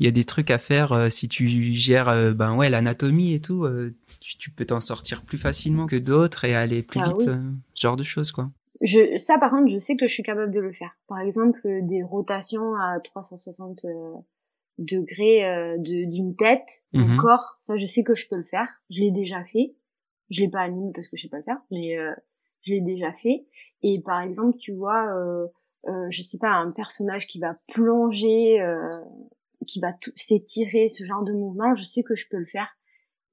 Speaker 1: y a des trucs à faire euh, si tu gères euh, ben ouais l'anatomie et tout, euh, tu, tu, peux t'en sortir plus facilement que d'autres et aller plus
Speaker 2: ah,
Speaker 1: vite,
Speaker 2: oui.
Speaker 1: ce genre de choses quoi.
Speaker 2: Je, ça par contre, je sais que je suis capable de le faire. Par exemple, des rotations à 360 degrés d'une tête, d'un corps, ça je sais que je peux le faire. Je l'ai déjà fait. Je l'ai pas animé parce que je sais pas le faire, mais je l'ai déjà fait. Et par exemple, tu vois. Euh, je sais pas, un personnage qui va plonger, euh, qui va s'étirer, ce genre de mouvement, je sais que je peux le faire.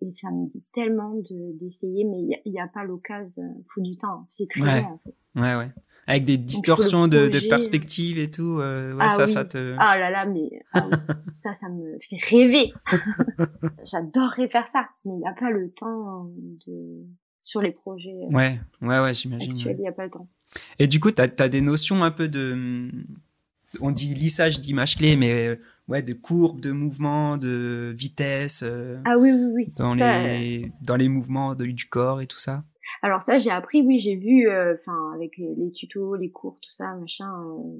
Speaker 2: Et ça me dit tellement d'essayer, mais il n'y a, a, pas l'occasion, faut du temps. C'est très
Speaker 1: ouais.
Speaker 2: long, en fait.
Speaker 1: Ouais, ouais. Avec des distorsions de, de perspective et tout, euh, ouais,
Speaker 2: ah
Speaker 1: ça,
Speaker 2: oui.
Speaker 1: ça te...
Speaker 2: Ah là là, mais ah ça, ça me fait rêver. J'adorerais faire ça, mais il n'y a pas le temps de sur les projets
Speaker 1: ouais, ouais, ouais, j'imagine.
Speaker 2: il n'y a pas le temps.
Speaker 1: Et du coup, tu as, as, des notions un peu de... On dit lissage d'images clés, mais ouais, de courbes, de mouvements, de vitesse. Euh,
Speaker 2: ah oui, oui, oui.
Speaker 1: Dans,
Speaker 2: ça,
Speaker 1: les, euh... dans les mouvements de, du corps et tout ça.
Speaker 2: Alors ça, j'ai appris, oui, j'ai vu, enfin, euh, avec les, tutos, les cours, tout ça, machin, euh,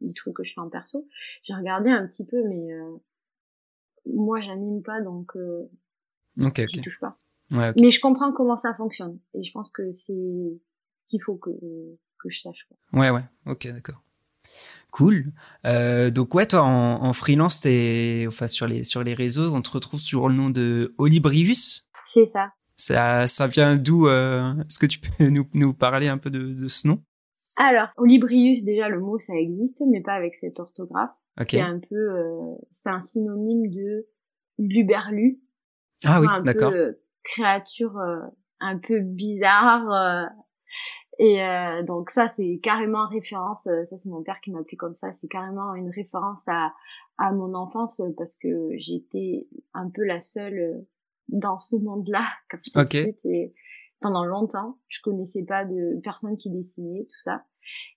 Speaker 2: les trucs que je fais en perso. J'ai regardé un petit peu, mais euh, moi, j'anime pas, donc j'y
Speaker 1: okay.
Speaker 2: touche pas.
Speaker 1: Ouais, okay.
Speaker 2: Mais je comprends comment ça fonctionne. Et je pense que c'est ce qu'il faut que, que je sache. Quoi.
Speaker 1: Ouais, ouais. Ok, d'accord. Cool. Euh, donc ouais, toi en, en freelance, t'es, enfin sur les sur les réseaux, on te retrouve sur le nom de Olibrius?
Speaker 2: C'est ça.
Speaker 1: Ça ça vient d'où euh, Est-ce que tu peux nous nous parler un peu de, de ce nom?
Speaker 2: Alors Olibrius, déjà le mot ça existe, mais pas avec cette orthographe.
Speaker 1: Okay.
Speaker 2: C'est un peu, euh, c'est un synonyme de luberlu.
Speaker 1: Ah oui, d'accord.
Speaker 2: Créature euh, un peu bizarre. euh, et euh, donc ça, c'est carrément référence. Ça, c'est mon père qui m'a appelé comme ça. C'est carrément une référence à à mon enfance parce que j'étais un peu la seule dans ce monde-là et pendant longtemps, je connaissais pas de personne qui dessinait tout ça.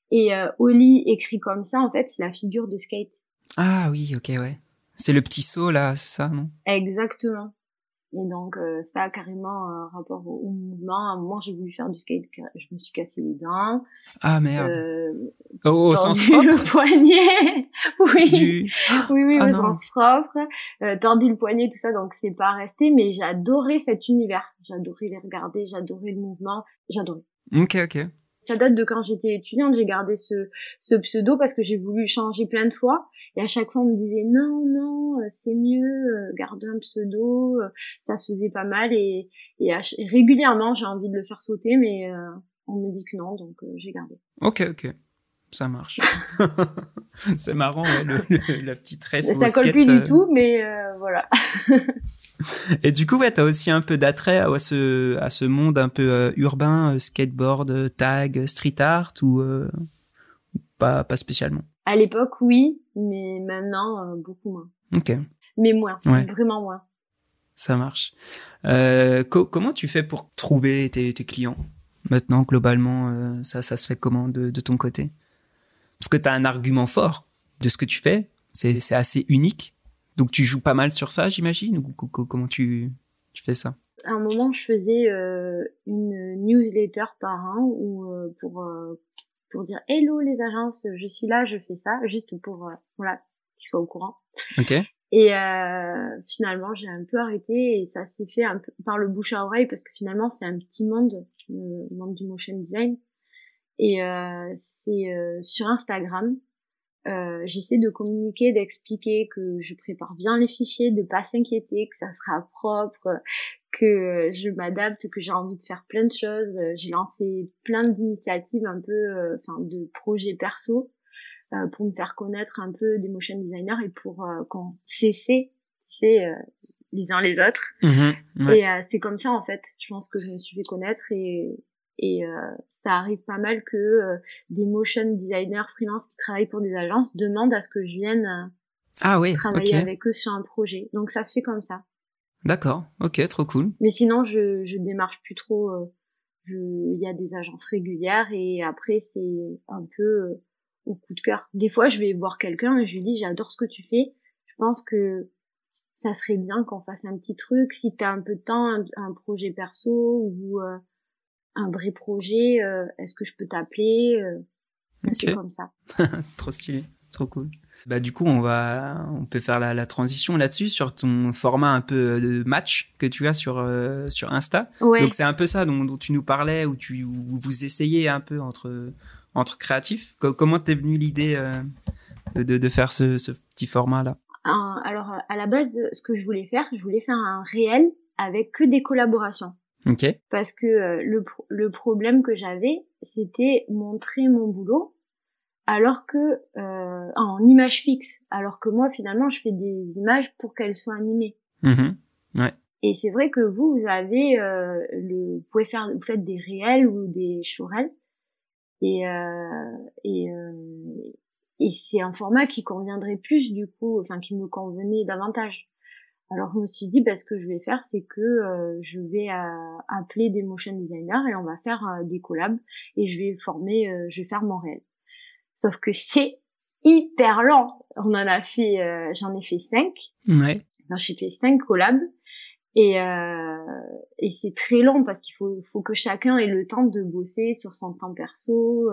Speaker 2: Et euh, Oli écrit comme ça, en fait, c'est la figure de skate.
Speaker 1: Ah oui, ok, ouais. C'est le petit saut là, c'est ça, non?
Speaker 2: Exactement. Et donc euh, ça a carrément un rapport au, au mouvement. À un moment, j'ai voulu faire du skate, je me suis cassé les dents.
Speaker 1: Ah merde.
Speaker 2: Euh,
Speaker 1: au, au sens
Speaker 2: tordu
Speaker 1: propre
Speaker 2: le poignet. oui.
Speaker 1: du...
Speaker 2: Oui, oui,
Speaker 1: Ah
Speaker 2: au
Speaker 1: non.
Speaker 2: sens propre. Euh, tordu le poignet, tout ça, donc c'est pas resté. Mais j'adorais cet univers. J'adorais les regarder, j'adorais le mouvement, j'adorais.
Speaker 1: Ok, ok.
Speaker 2: Ça date de quand j'étais étudiante, j'ai gardé ce, ce pseudo parce que j'ai voulu changer plein de fois. Et à chaque fois, on me disait non, non, euh, c'est mieux, euh, garde un pseudo, euh, ça se faisait pas mal. Et, et, à ch- et régulièrement, j'ai envie de le faire sauter, mais euh, on me dit que non, donc euh, j'ai gardé.
Speaker 1: Ok, ok. Ça marche. c'est marrant, ouais, le, le- la petite ref
Speaker 2: ça colle plus du tout, mais euh, voilà.
Speaker 1: Et du coup, ouais, t'as aussi un peu d'attrait à ce, à ce monde un peu euh, urbain, euh, skateboard, euh, tag, street art ou euh, pas, pas spécialement.
Speaker 2: À l'époque, oui, mais maintenant, beaucoup moins.
Speaker 1: Ok,
Speaker 2: Mais moins,
Speaker 1: Ouais.
Speaker 2: vraiment moins.
Speaker 1: ça marche. Euh, co- comment tu fais pour trouver tes, tes clients maintenant globalement euh, Ça, ça se fait comment de, de ton côté? Parce que t'as un argument fort de ce que tu fais. C'est assez unique. Donc tu joues pas mal sur ça, j'imagine. Ou co- co- comment tu, tu fais ça?
Speaker 2: À un moment, je faisais euh, une newsletter par an où, euh, pour euh, pour dire hello les agences, je suis là, je fais ça, juste pour voilà qu'ils soient au courant.
Speaker 1: Ok.
Speaker 2: Et finalement, j'ai un peu arrêté et ça s'est fait un peu par le bouche à oreille parce que finalement, c'est un petit monde, le monde du motion design. Et c'est sur Instagram. Euh, J'essaie de communiquer, d'expliquer que je prépare bien les fichiers, de pas s'inquiéter, que ça sera propre, que je m'adapte, que j'ai envie de faire plein de choses. J'ai lancé plein d'initiatives, un peu, enfin, de projets perso pour me faire connaître un peu des motion designers et pour qu'on cessait, tu sais, les uns les autres. Mmh et c'est comme ça en fait. Je pense que je me suis fait connaître et et euh, ça arrive pas mal que euh, des motion designers freelance qui travaillent pour des agences demandent à ce que je vienne euh,
Speaker 1: ah oui,
Speaker 2: travailler avec eux sur un projet. Donc ça se fait comme ça.
Speaker 1: D'accord, ok, trop cool.
Speaker 2: Mais sinon, je, je démarche plus trop. Il y a des agences régulières et après, c'est un peu au coup de cœur. Des fois, je vais voir quelqu'un et je lui dis, j'adore ce que tu fais. Je pense que ça serait bien qu'on fasse un petit truc. Si tu as un peu de temps, un, projet perso ou un vrai projet, euh, est-ce que je peux t'appeler euh, C'est comme ça.
Speaker 1: c'est trop stylé, trop cool. Bah du coup, on va, on peut faire la, la transition là-dessus sur ton format un peu euh, de match que tu as sur sur Insta. Donc c'est un peu ça dont, dont, tu nous parlais où tu où vous essayez un peu entre entre créatifs. comment t'es venue l'idée de, de, faire ce, ce petit format là
Speaker 2: Alors à la base, ce que je voulais faire, je voulais faire un réel avec que des collaborations. Parce que euh, le, le problème que j'avais, c'était montrer mon boulot alors que euh, en image fixe, alors que moi finalement je fais des images pour qu'elles soient animées.
Speaker 1: Mmh ouais.
Speaker 2: Et c'est vrai que vous, vous avez euh, le, vous pouvez faire, vous faites des réels ou des showrels, et euh, et euh, et c'est un format qui conviendrait plus du coup, enfin qui me convenait davantage. Alors je me suis dit, bah, ce que je vais faire, c'est que euh, je vais euh, appeler des motion designers et on va faire euh, des collabs et je vais former, je vais faire mon réel. Sauf que c'est hyper lent. On en a fait, j'en ai fait cinq.
Speaker 1: Ouais.
Speaker 2: J'ai fait cinq collabs et et c'est très long parce qu'il faut faut que chacun ait le temps de bosser sur son temps perso.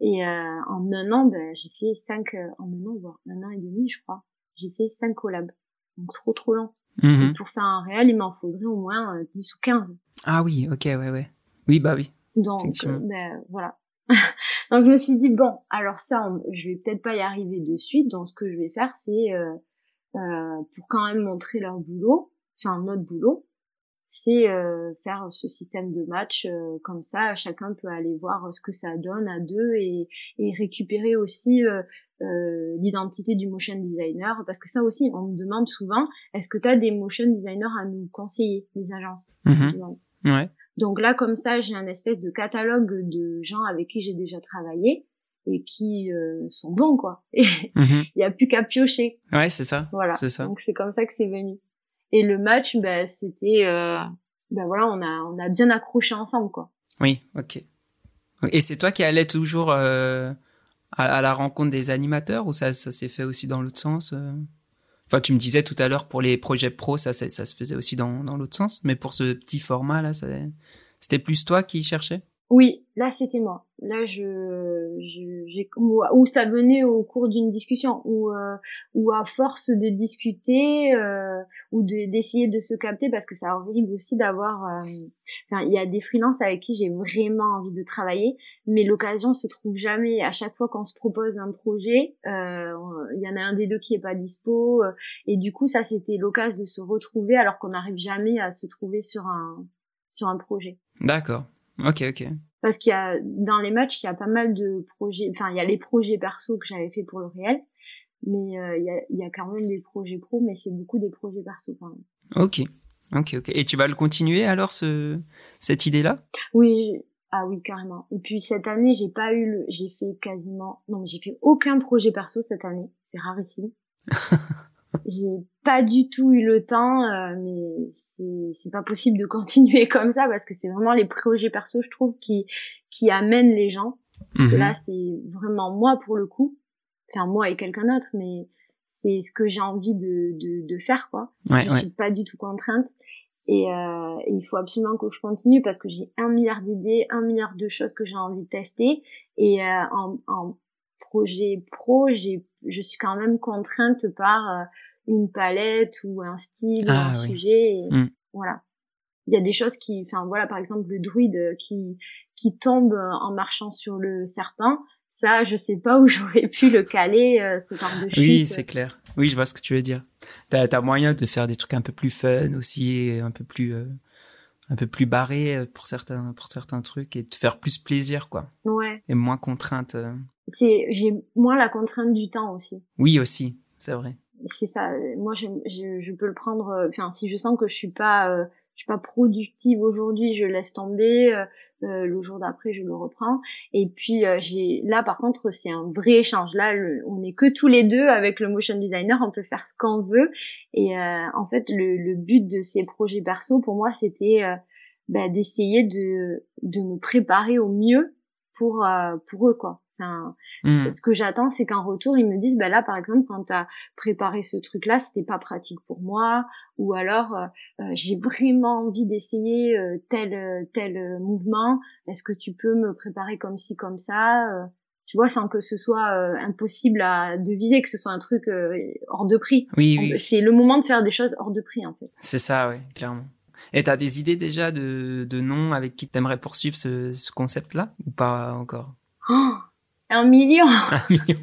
Speaker 2: et en un an, ben, j'ai fait cinq, en un an voire un an et demi, je crois. J'ai fait cinq collabs donc trop trop lent. Mhm. Pour faire un réel, il m'en faudrait au moins 10 euh, ou 15.
Speaker 1: Ah oui, ok, ouais, ouais. Oui, bah oui.
Speaker 2: Donc, euh, ben, voilà. donc je me suis dit, bon, alors ça, je vais peut-être pas y arriver de suite, donc ce que je vais faire, c'est, euh, euh pour quand même montrer leur boulot, enfin notre boulot, c'est euh, faire ce système de match euh, comme ça chacun peut aller voir ce que ça donne à deux et, et récupérer aussi euh, l'identité du motion designer. Parce que ça aussi on me demande souvent est-ce que tu as des motion designers à nous conseiller les agences?
Speaker 1: Mhm. ouais.
Speaker 2: donc là comme ça j'ai un espèce de catalogue de gens avec qui j'ai déjà travaillé et qui sont bons quoi. Mhm. il y a plus qu'à piocher.
Speaker 1: Ouais c'est ça.
Speaker 2: Voilà.
Speaker 1: C'est ça.
Speaker 2: Donc c'est comme ça que c'est venu et le match, bah, c'était, euh, bah voilà, on a, on a bien accroché ensemble, quoi.
Speaker 1: Oui, ok. Et c'est toi qui allais toujours euh, à, la rencontre des animateurs ou ça, ça s'est fait aussi dans l'autre sens euh? Enfin, tu me disais tout à l'heure pour les projets pro, ça, ça, ça se faisait aussi dans, dans l'autre sens, mais pour ce petit format là, c'était plus toi qui cherchais?
Speaker 2: Oui, là c'était moi. Là je, j'ai ou ça venait au cours d'une discussion ou euh, ou à force de discuter euh, ou d'essayer de se capter parce que c'est horrible aussi d'avoir euh, enfin il y a des freelances avec qui j'ai vraiment envie de travailler mais l'occasion se trouve jamais à chaque fois qu'on se propose un projet il y en a un des deux qui est pas dispo et du coup ça c'était l'occasion de se retrouver alors qu'on n'arrive jamais à se trouver sur un sur un projet.
Speaker 1: D'accord. Ok, ok.
Speaker 2: Parce qu'il y a dans les matchs il y a pas mal de projets enfin il y a les projets perso que j'avais fait pour le réel mais euh, il, y a, il y a quand même des projets pro mais c'est beaucoup des projets perso quand même.
Speaker 1: Ok. Ok ok. Et tu vas le continuer alors ce cette idée là
Speaker 2: oui ah oui carrément. Et puis cette année j'ai pas eu le j'ai fait quasiment non j'ai fait aucun projet perso cette année. C'est rarissime j'ai pas du tout eu le temps, euh, mais c'est c'est pas possible de continuer comme ça parce que c'est vraiment les projets perso, je trouve, qui qui amènent les gens. Parce que mhm. là, c'est vraiment moi pour le coup, enfin moi et quelqu'un d'autre, mais c'est ce que j'ai envie de, de, de faire quoi.
Speaker 1: Ouais,
Speaker 2: je suis pas du tout contrainte. Et, euh, il faut absolument que je continue parce que j'ai un milliard d'idées, un milliard de choses que j'ai envie de tester. Et euh, en, en projet pro, j'ai, je suis quand même contrainte par euh, une palette ou un style, ou ah un sujet. Mm. Voilà. Il y a des choses qui, enfin voilà, par exemple le druide qui qui tombe en marchant sur le serpent, Ça, je sais pas où j'aurais pu le caler, euh, ce genre de chute.
Speaker 1: Oui, c'est clair. Oui, je vois ce que tu veux dire. T'as as moyen de faire des trucs un peu plus fun aussi, un peu plus, euh, un peu plus barré pour certains, pour certains trucs, et te faire plus plaisir, quoi.
Speaker 2: Ouais.
Speaker 1: Et moins contrainte. euh.
Speaker 2: C'est, j'ai moins la contrainte du temps aussi.
Speaker 1: Oui, aussi, c'est vrai.
Speaker 2: C'est ça. Moi, je, je, je peux le prendre. euh, Enfin, si je sens que je suis pas, euh, je suis pas productive aujourd'hui, je laisse tomber. euh, euh, le jour d'après, je le reprends. Et puis euh, j'ai là, par contre, c'est un vrai échange. Là, on est que tous les deux avec le motion designer. On peut faire ce qu'on veut. Et euh, en fait, le, le but de ces projets perso, pour moi, c'était bah, d'essayer de de me préparer au mieux pour pour eux, quoi. Enfin,
Speaker 1: Hmm.
Speaker 2: ce que j'attends, c'est qu'en retour, ils me disent, bah là, par exemple, quand tu as préparé ce truc-là, c'était pas pratique pour moi, ou alors euh, euh, j'ai vraiment envie d'essayer euh, tel tel mouvement. Est-ce que tu peux me préparer comme ci, comme ça euh, Tu vois, sans que ce soit impossible à deviser, que ce soit un truc hors de prix.
Speaker 1: Oui, oui,
Speaker 2: C'est le moment de faire des choses hors de prix, en fait.
Speaker 1: c'est ça, ouais, clairement. Et t'as des idées déjà de, de noms avec qui t'aimerais poursuivre ce, ce concept-là ou pas encore?
Speaker 2: Oh, un million.
Speaker 1: Un million.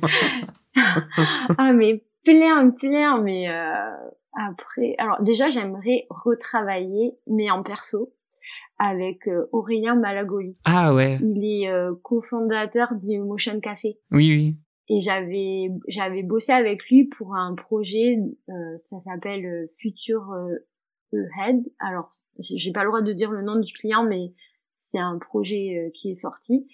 Speaker 2: ah mais plein plein mais euh, après alors déjà j'aimerais retravailler mais en perso avec euh, Aurélien Malagoli.
Speaker 1: Ah ouais,
Speaker 2: il est euh, cofondateur du Motion Café.
Speaker 1: Oui, oui.
Speaker 2: et j'avais j'avais bossé avec lui pour un projet euh, ça s'appelle euh, Future Ahead. Alors j'ai pas le droit de dire le nom du client mais c'est un projet qui est sorti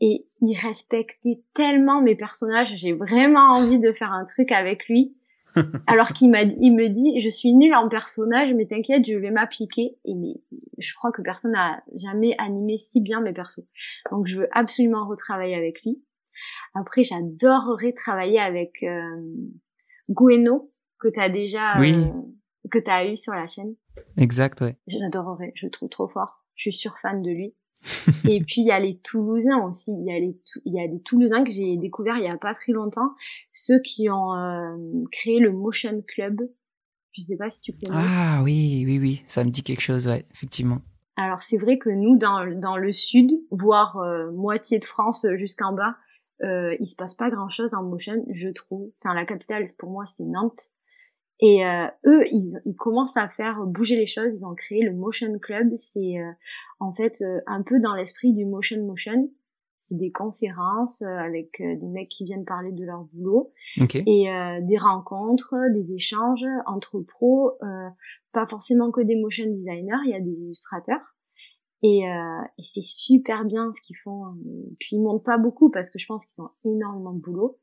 Speaker 2: et il respectait tellement mes personnages j'ai vraiment envie de faire un truc avec lui alors qu'il m'a il me dit je suis nulle en personnage mais t'inquiète je vais m'appliquer et mais je crois que personne n'a jamais animé si bien mes persos donc je veux absolument retravailler avec lui après, j'adorerais travailler avec euh, Gueno, que tu as déjà
Speaker 1: Oui.
Speaker 2: euh, que tu as eu sur la chaîne.
Speaker 1: Exact, ouais.
Speaker 2: J'adorerais, je le trouve trop fort. Je suis sur fan de lui. Et puis il y a les Toulousains aussi. Il y a les il y a des Toulousains que j'ai découverts il y a pas très longtemps, ceux qui ont euh, créé le Motion Club. Je sais pas si tu connais.
Speaker 1: Ah oui, oui, oui, ça me dit quelque chose, ouais, effectivement.
Speaker 2: Alors c'est vrai que nous dans dans le sud, voire euh, moitié de France jusqu'en bas, euh, il se passe pas grand chose en motion, je trouve. Enfin la capitale pour moi c'est Nantes. Et euh, eux ils, ils commencent à faire bouger les choses. Ils ont créé le Motion Club. C'est euh, en fait euh, un peu dans l'esprit du Motion Motion. C'est des conférences euh, avec euh, des mecs qui viennent parler de leur boulot
Speaker 1: Ok.
Speaker 2: et euh, des rencontres, des échanges entre pros, euh, pas forcément que des motion designers, il y a des illustrateurs. Et, euh, et c'est super bien ce qu'ils font. Et puis ils montent pas beaucoup parce que je pense qu'ils ont énormément de boulot.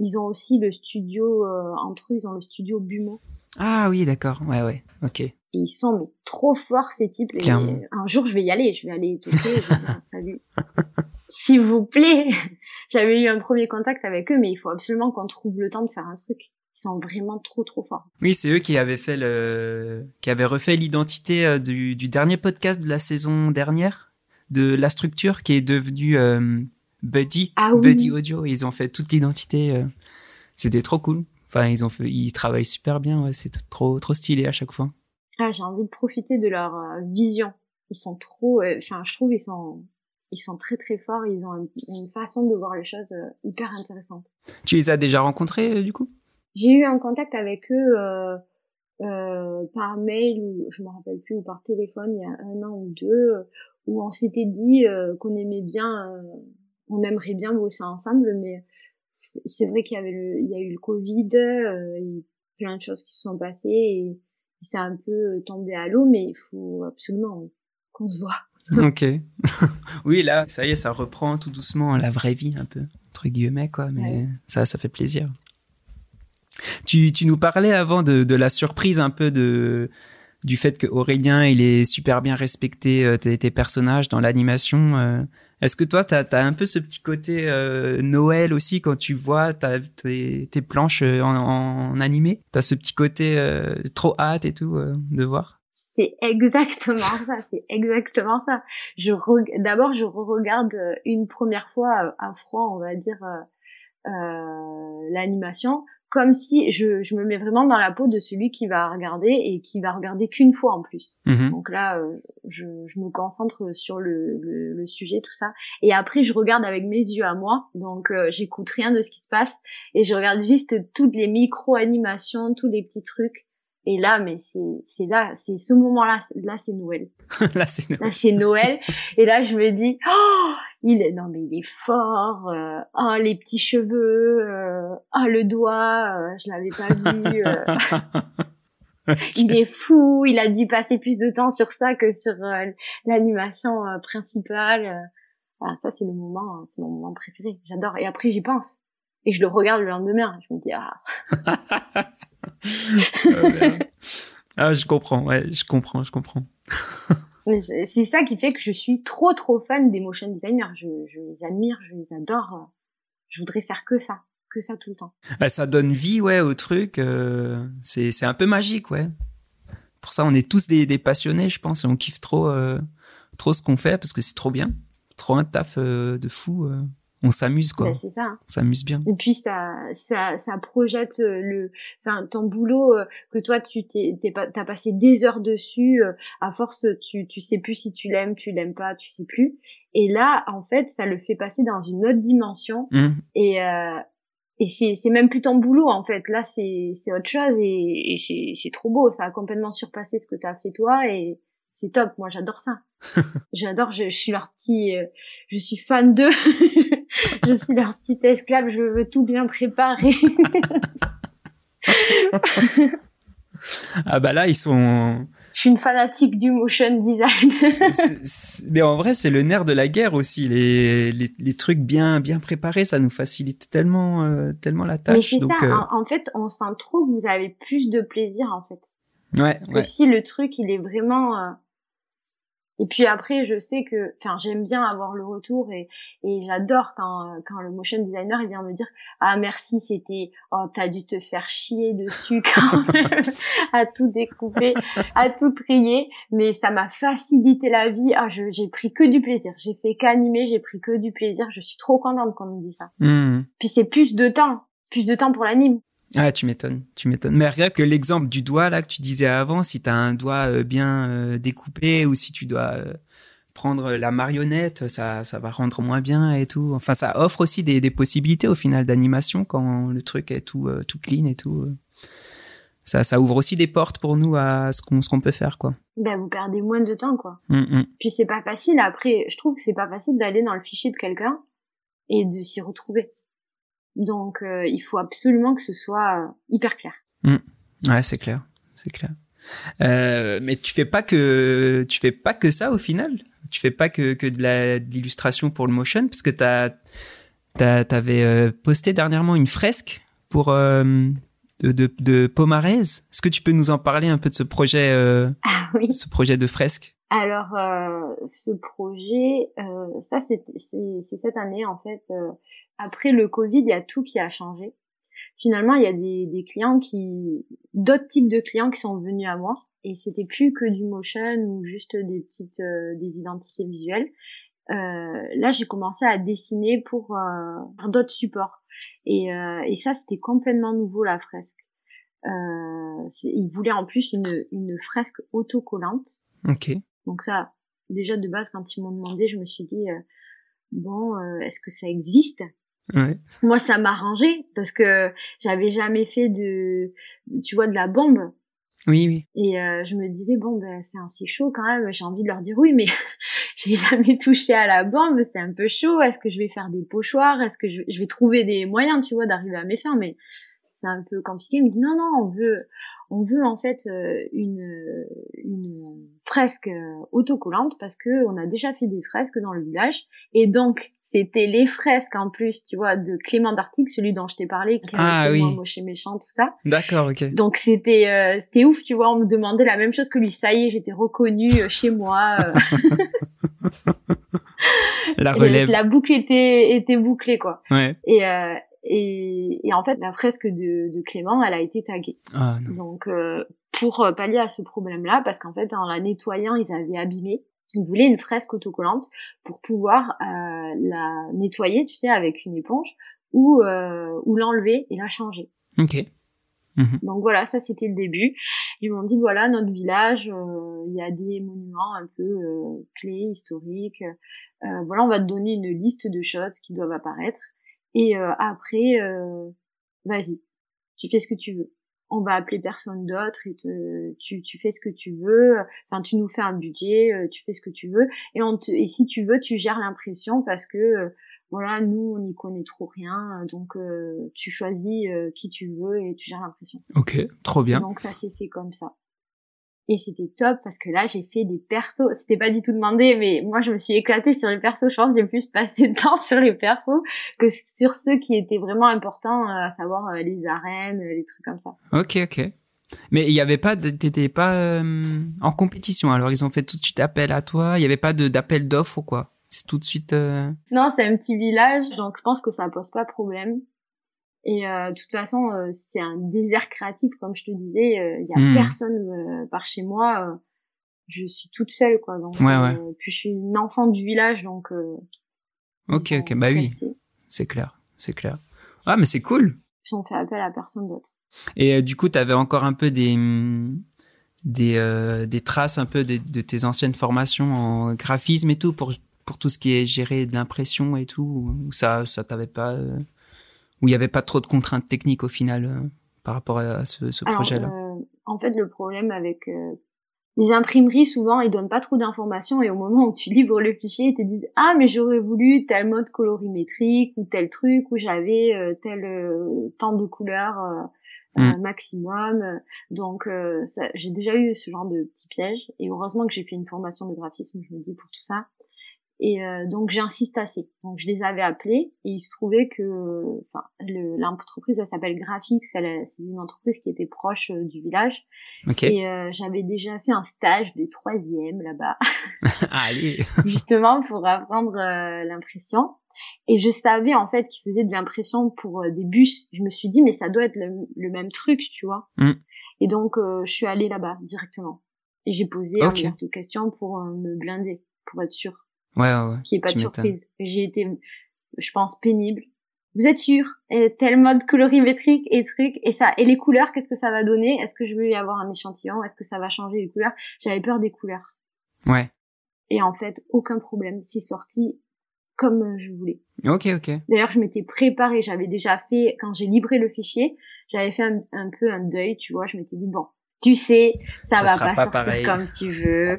Speaker 2: Ils ont aussi le studio, euh, entre eux, ils ont le studio Bumo.
Speaker 1: Ah oui, d'accord, ouais, ouais, ok.
Speaker 2: Et ils sont mais, trop forts ces types. Et un jour je vais y aller, je vais aller toquer, je vais dire salut. S'il vous plaît. J'avais eu un premier contact avec eux, mais il faut absolument qu'on trouve le temps de faire un truc. Ils sont vraiment trop trop forts.
Speaker 1: Oui, c'est eux qui avaient fait le, qui avaient refait l'identité euh, du, du dernier podcast de la saison dernière, de la structure qui est devenue euh, Buddy,
Speaker 2: Ah oui.
Speaker 1: Buddy Audio. Ils ont fait toute l'identité. euh, C'était trop cool. Enfin, ils ont fait, ils travaillent super bien. Ouais, c'est trop, trop stylé à chaque fois.
Speaker 2: Ah, j'ai envie de profiter de leur euh, vision. Ils sont trop, euh, enfin, je trouve ils sont, ils sont très très forts. Ils ont un- une façon de voir les choses euh, hyper intéressante.
Speaker 1: Tu les as déjà rencontrés euh, du coup?
Speaker 2: J'ai eu un contact avec eux par mail ou je me rappelle plus ou par téléphone il y a un an ou deux où on s'était dit qu'on aimait bien, on aimerait bien bosser ensemble, mais c'est vrai qu'il y avait le, il y a eu le Covid, euh, il y a eu plein de choses qui se sont passées et, c'est un peu tombé à l'eau, mais il faut absolument qu'on se voit.
Speaker 1: Ok. oui, là, ça y est, ça reprend tout doucement la vraie vie un peu entre guillemets quoi, mais
Speaker 2: Ouais.
Speaker 1: ça, ça fait plaisir. Tu, tu nous parlais avant de, de la surprise un peu de du fait que Aurélien il est super bien respecté euh, tes, tes personnages dans l'animation. euh. Est-ce que toi t'as as un peu ce petit côté euh, Noël aussi quand tu vois tes, planches euh, en, animé? T'as ce petit côté euh, trop hâte et tout de voir?
Speaker 2: C'est exactement ça, c'est exactement ça. D'abord je regarde une première fois à froid, on va dire l'animation comme si je, je me mets vraiment dans la peau de celui qui va regarder et qui va regarder qu'une fois en plus.
Speaker 1: Mhm.
Speaker 2: Donc là, euh, je, je me concentre sur le, le, le sujet, tout ça. Et après, je regarde avec mes yeux à moi. Donc euh, j'écoute rien de ce qui se passe et je regarde juste toutes les micro-animations, tous les petits trucs. Et là, mais c'est là, c'est ce moment-là, là c'est Noël.
Speaker 1: là, c'est Noël.
Speaker 2: Là c'est Noël. Et là, je me dis, oh, il est non mais il est fort. Euh, oh les petits cheveux. Euh, oh le doigt, euh, je l'avais pas vu. euh. il est fou. Il a dû passer plus de temps sur ça que sur euh, l'animation principale. Ah, ça c'est le moment, c'est mon moment préféré. J'adore. Et après j'y pense. Et je le regarde le lendemain. Je me dis ah
Speaker 1: ah, je comprends, ouais, je comprends, je comprends.
Speaker 2: C'est ça qui fait que je suis trop trop fan des motion designers. Je, je les admire, je les adore. Je voudrais faire que ça, que ça tout le temps.
Speaker 1: Bah, ça donne vie, ouais, au truc. euh, c'est, un peu magique, ouais. Pour ça, on est tous des, des passionnés, je pense, et on kiffe trop, euh, trop ce qu'on fait parce que c'est trop bien. Trop un taf euh, de fou. On s'amuse, quoi.
Speaker 2: Ben, c'est ça.
Speaker 1: On s'amuse bien.
Speaker 2: Et puis ça, ça, ça projette euh, le, enfin ton boulot euh, que toi tu t'es, t'es pas, t'as passé des heures dessus. euh, à force, tu, tu sais plus si tu l'aimes, tu l'aimes pas, tu sais plus. Et là, en fait, ça le fait passer dans une autre dimension.
Speaker 1: Hum.
Speaker 2: Et euh, et c'est, c'est même plus ton boulot en fait. Là, c'est, c'est autre chose et, et c'est, c'est trop beau. Ça a complètement surpassé ce que t'as fait toi et c'est top. Moi, j'adore ça. j'adore. Je, je suis leur petit, je suis fan d'eux. je suis leur petite esclave. Je veux tout bien préparer.
Speaker 1: Ah bah là, ils sont.
Speaker 2: je suis une fanatique du motion design.
Speaker 1: c'est- c'est- Mais en vrai, c'est le nerf de la guerre aussi. Les, les, les trucs bien, bien préparés, ça nous facilite tellement, euh, tellement la
Speaker 2: Mais
Speaker 1: tâche.
Speaker 2: c'est
Speaker 1: donc,
Speaker 2: ça.
Speaker 1: euh,
Speaker 2: En, en fait, on sent trop que vous avez plus de plaisir en fait.
Speaker 1: ouais,
Speaker 2: que
Speaker 1: ouais.
Speaker 2: si le truc il est vraiment euh, et puis après je sais que enfin j'aime bien avoir le retour et, et j'adore quand quand le motion designer il vient me dire ah merci c'était oh t'as dû te faire chier dessus quand même à tout découper à tout trier mais ça m'a facilité la vie. Ah je j'ai pris que du plaisir. J'ai fait qu'animer j'ai pris que du plaisir. Je suis trop contente qu'on me dise ça.
Speaker 1: Hum.
Speaker 2: puis c'est plus de temps plus de temps pour l'anime
Speaker 1: Ah, tu m'étonnes, tu m'étonnes. Mais rien que l'exemple du doigt là que tu disais avant, si t'as un doigt euh, bien euh, découpé ou si tu dois euh, prendre la marionnette, ça, ça va rendre moins bien et tout. Enfin, ça offre aussi des, des possibilités au final d'animation quand le truc est tout, tout clean et tout. Ça, ça ouvre aussi des portes pour nous à ce qu'on, ce qu'on peut faire, quoi.
Speaker 2: ben vous perdez moins de temps quoi
Speaker 1: Hum, hum.
Speaker 2: Puis c'est pas facile. Après, je trouve que c'est pas facile d'aller dans le fichier de quelqu'un et de s'y retrouver. Donc, euh, il faut absolument que ce soit euh, hyper clair.
Speaker 1: Ouais, c'est clair, c'est clair. Euh, mais tu fais pas que tu fais pas que ça au final? Tu fais pas que que de l'illustration pour le motion? Parce que t'as t'avais posté dernièrement une fresque pour euh, de, de de Pomarez. Est-ce que tu peux nous en parler un peu de ce projet euh,
Speaker 2: Ah oui.
Speaker 1: ce projet de fresque?
Speaker 2: Alors, euh, ce projet, ça, c'est cette année, en fait. Après le Covid, il y a tout qui a changé. Finalement, il y a des, des clients qui... D'autres types de clients qui sont venus à moi. Et c'était plus que du motion ou juste des petites... euh, des identités visuelles. Euh, là, j'ai commencé à dessiner pour, euh, pour d'autres supports. Et, euh, et ça, c'était complètement nouveau, la fresque. Euh, ils voulaient en plus une, une fresque autocollante.
Speaker 1: Ok.
Speaker 2: Donc ça, déjà de base, quand ils m'ont demandé, je me suis dit, euh, bon, euh, est-ce que ça existe?
Speaker 1: Ouais.
Speaker 2: Moi, ça m'arrangeait parce que j'avais jamais fait de, tu vois, de la bombe.
Speaker 1: Oui, oui.
Speaker 2: Et euh, je me disais, bon, ben, c'est chaud quand même. J'ai envie de leur dire oui, mais j'ai jamais touché à la bombe, c'est un peu chaud. Est-ce que je vais faire des pochoirs Est-ce que je, je vais trouver des moyens, tu vois, d'arriver à mes fins Mais c'est un peu compliqué. Il me dit, non, non, on veut, on veut en fait euh, une, une fresque euh, autocollante parce que on a déjà fait des fresques dans le village. Et donc, c'était les fresques en plus, tu vois, de Clément d'Artic, celui dont je t'ai parlé, qui
Speaker 1: Ah, oui.
Speaker 2: moche et méchant, tout ça.
Speaker 1: D'accord, ok.
Speaker 2: Donc c'était euh, c'était ouf, tu vois, on me demandait la même chose que lui. Ça y est, j'étais reconnue euh, chez moi.
Speaker 1: La
Speaker 2: et
Speaker 1: relève.
Speaker 2: la boucle était était bouclée quoi.
Speaker 1: Ouais.
Speaker 2: Et euh, et, et en fait, la fresque de, de Clément, elle a été taguée.
Speaker 1: Ah non.
Speaker 2: Donc euh, pour euh, pallier à ce problème-là, parce qu'en fait, en la nettoyant, ils avaient abîmé. Ils voulaient une fresque autocollante pour pouvoir euh, la nettoyer, tu sais, avec une éponge ou euh, ou l'enlever et la changer.
Speaker 1: Ok.
Speaker 2: Mhm. Donc voilà, ça c'était le début. Ils m'ont dit voilà notre village, euh, il y a des monuments un peu euh, clés historiques. Euh, voilà, on va te donner une liste de choses qui doivent apparaître. Et après, vas-y, tu fais ce que tu veux. On va appeler personne d'autre et te, tu, tu fais ce que tu veux. Enfin, tu nous fais un budget, tu fais ce que tu veux. Et, on et si tu veux, tu gères l'impression parce que voilà, nous, on n'y connaît trop rien, donc euh, tu choisis euh, qui tu veux et tu gères l'impression.
Speaker 1: Ok, trop bien.
Speaker 2: donc ça s'est fait comme ça. Et c'était top parce que là, j'ai fait des persos. C'était pas du tout demandé, mais moi, je me suis éclatée sur les persos. Je pense j'ai plus passé de temps sur les persos que sur ceux qui étaient vraiment importants, euh, à savoir les arènes, les trucs comme ça.
Speaker 1: Ok, ok. Mais il n'y avait pas, t'étais pas en compétition. Alors ils ont fait tout de suite appel à toi. Il n'y avait pas d'appel d'offres ou quoi? C'est tout de suite. Euh,
Speaker 2: non, c'est un petit village, donc je pense que ça pose pas problème. Et euh, de toute façon, euh, c'est un désert créatif, comme je te disais. Il y a hmm. personne par chez moi. je suis toute seule, quoi. Donc,
Speaker 1: ouais, ouais.
Speaker 2: puis je suis une enfant du village, donc.
Speaker 1: ok, ok, bah oui, c'est clair, c'est clair. Ah, mais c'est cool.
Speaker 2: Ils ont fait appel à personne d'autre.
Speaker 1: Et du coup, tu avais encore un peu des des, des traces un peu de, de, tes anciennes formations en graphisme et tout pour pour tout ce qui est géré de l'impression et tout ou ça ça t'avait pas euh, où il y avait pas trop de contraintes techniques au final euh, par rapport à ce, projet là
Speaker 2: euh, en fait le problème avec les imprimeries souvent ils donnent pas trop d'informations et au moment où tu livres le fichier ils te disent ah mais j'aurais voulu tel mode colorimétrique ou tel truc où j'avais tel temps de couleurs mm. maximum. Donc, j'ai déjà eu ce genre de petits pièges. Et heureusement que j'ai fait une formation de graphisme, je me dis, pour tout ça. Et euh, donc j'insiste assez. Donc je les avais appelés et il se trouvait que, enfin, l'entreprise elle s'appelle Graphics, c'est une entreprise qui était proche euh, du village. Et euh, j'avais déjà fait un stage de troisième là-bas.
Speaker 1: Allez.
Speaker 2: Justement pour apprendre l'impression. Et je savais en fait qu'ils faisaient de l'impression pour des bus. Je me suis dit mais ça doit être le, même truc, tu vois. Mm. Et donc je suis allée là-bas directement. Et j'ai posé okay. un de questions pour me blinder, pour être sûre.
Speaker 1: Ouais, ouais,
Speaker 2: Qui est pas de surprise. J'ai été, je pense, pénible. Vous êtes sûr? Et Tel mode colorimétrique et truc et ça et les couleurs, qu'est-ce que ça va donner? Est-ce que je vais y avoir un échantillon? Est-ce que ça va changer les couleurs? J'avais peur des couleurs.
Speaker 1: Ouais.
Speaker 2: Et en fait, aucun problème. C'est sorti comme je voulais.
Speaker 1: Ok, ok.
Speaker 2: D'ailleurs, je m'étais préparée. J'avais déjà fait quand j'ai livré le fichier, j'avais fait un, un peu un deuil, tu vois. Je m'étais dit bon, tu sais, ça, va pas, sortir comme tu veux.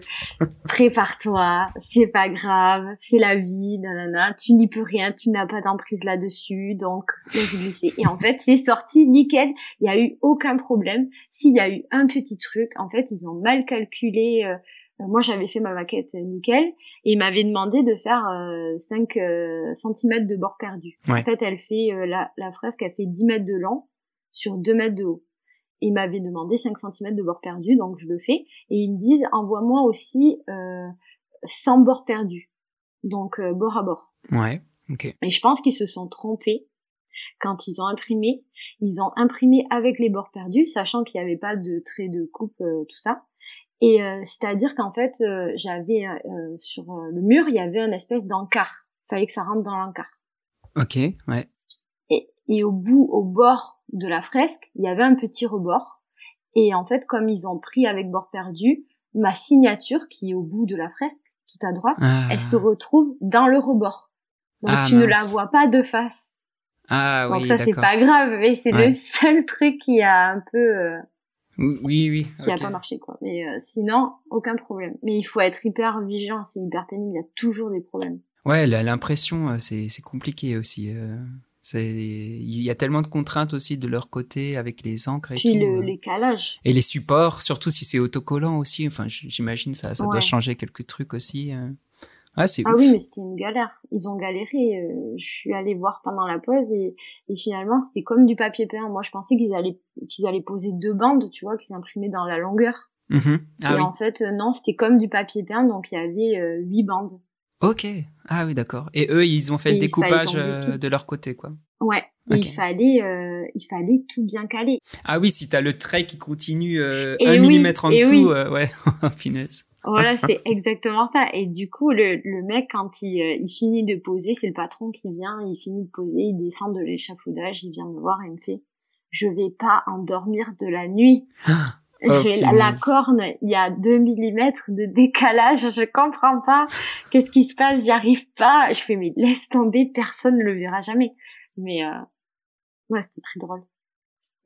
Speaker 2: Prépare-toi, c'est pas grave, c'est la vie, nanana. Tu n'y peux rien, tu n'as pas d'emprise là-dessus, donc laisse Et en fait, c'est sorti nickel. Il y a eu aucun problème. S'il y a eu un petit truc, en fait, ils ont mal calculé. Euh, euh, moi, j'avais fait ma maquette nickel et ils m'avaient demandé de faire 5 euh, cm de bord perdu. En fait, elle fait la, la fresque, elle fait 10 mètres de long sur 2 mètres de haut il m'avait demandé 5 cm de bord perdu, donc je le fais. Et ils me disent, envoie-moi aussi euh, 100 bords perdus, donc euh, bord à bord.
Speaker 1: Ouais, ok.
Speaker 2: Et je pense qu'ils se sont trompés quand ils ont imprimé. Ils ont imprimé avec les bords perdus, sachant qu'il n'y avait pas de trait de coupe, euh, tout ça. Et euh, c'est-à-dire qu'en fait, j'avais sur le mur, il y avait une espèce d'encart. Fallait que ça rentre dans l'encart.
Speaker 1: Ok, ouais.
Speaker 2: Et, et au bout, au bord de la fresque, il y avait un petit rebord. Et en fait, comme ils ont pris avec bord perdu, ma signature, qui est au bout de la fresque, tout à droite, ah. elle se retrouve dans le rebord. Donc ah, tu ne la vois pas de face.
Speaker 1: Ah
Speaker 2: Donc ça, c'est pas grave, mais c'est le seul truc qui a un peu... Euh,
Speaker 1: oui, oui.
Speaker 2: Qui a pas marché, quoi. Mais euh, sinon, aucun problème. Mais il faut être hyper vigilant, c'est hyper pénible, il y a toujours des problèmes.
Speaker 1: Ouais, l'impression, euh, c'est compliqué aussi. Il y a tellement de contraintes aussi de leur côté avec les encres et
Speaker 2: Puis
Speaker 1: tout.
Speaker 2: Le, les calages.
Speaker 1: Et les supports, surtout si c'est autocollant aussi. Enfin, j'imagine ça, ça doit changer quelques trucs aussi. Hein. Ah, c'est
Speaker 2: ah oui, mais c'était une galère. Ils ont galéré. Euh, je suis allée voir pendant la pause et, et finalement c'était comme du papier peint. Moi, je pensais qu'ils allaient qu'ils allaient poser deux bandes, tu vois, qu'ils imprimaient dans la longueur.
Speaker 1: Ah,
Speaker 2: et en fait, euh, non, c'était comme du papier peint, donc il y avait euh, huit bandes.
Speaker 1: Ok. Ah oui, d'accord. Et eux, ils ont fait le découpage euh, de leur côté, quoi.
Speaker 2: Ouais. Il fallait, euh, il fallait tout bien caler.
Speaker 1: Ah oui, si t'as le trait qui continue euh, un millimètre en dessous, ouais, oh, punaise.
Speaker 2: Voilà, c'est exactement ça. Et du coup, le, le mec, quand il, il finit de poser, c'est le patron qui vient, il finit de poser, il descend de l'échafaudage, il vient me voir et il me fait, je vais pas endormir de la nuit. Oh, la corne, il y a 2 mm de décalage, je comprends pas. Qu'est-ce qui se passe? J'y arrive pas. Je fais mais laisse tomber, personne ne le verra jamais. Mais euh, ouais, c'était très drôle.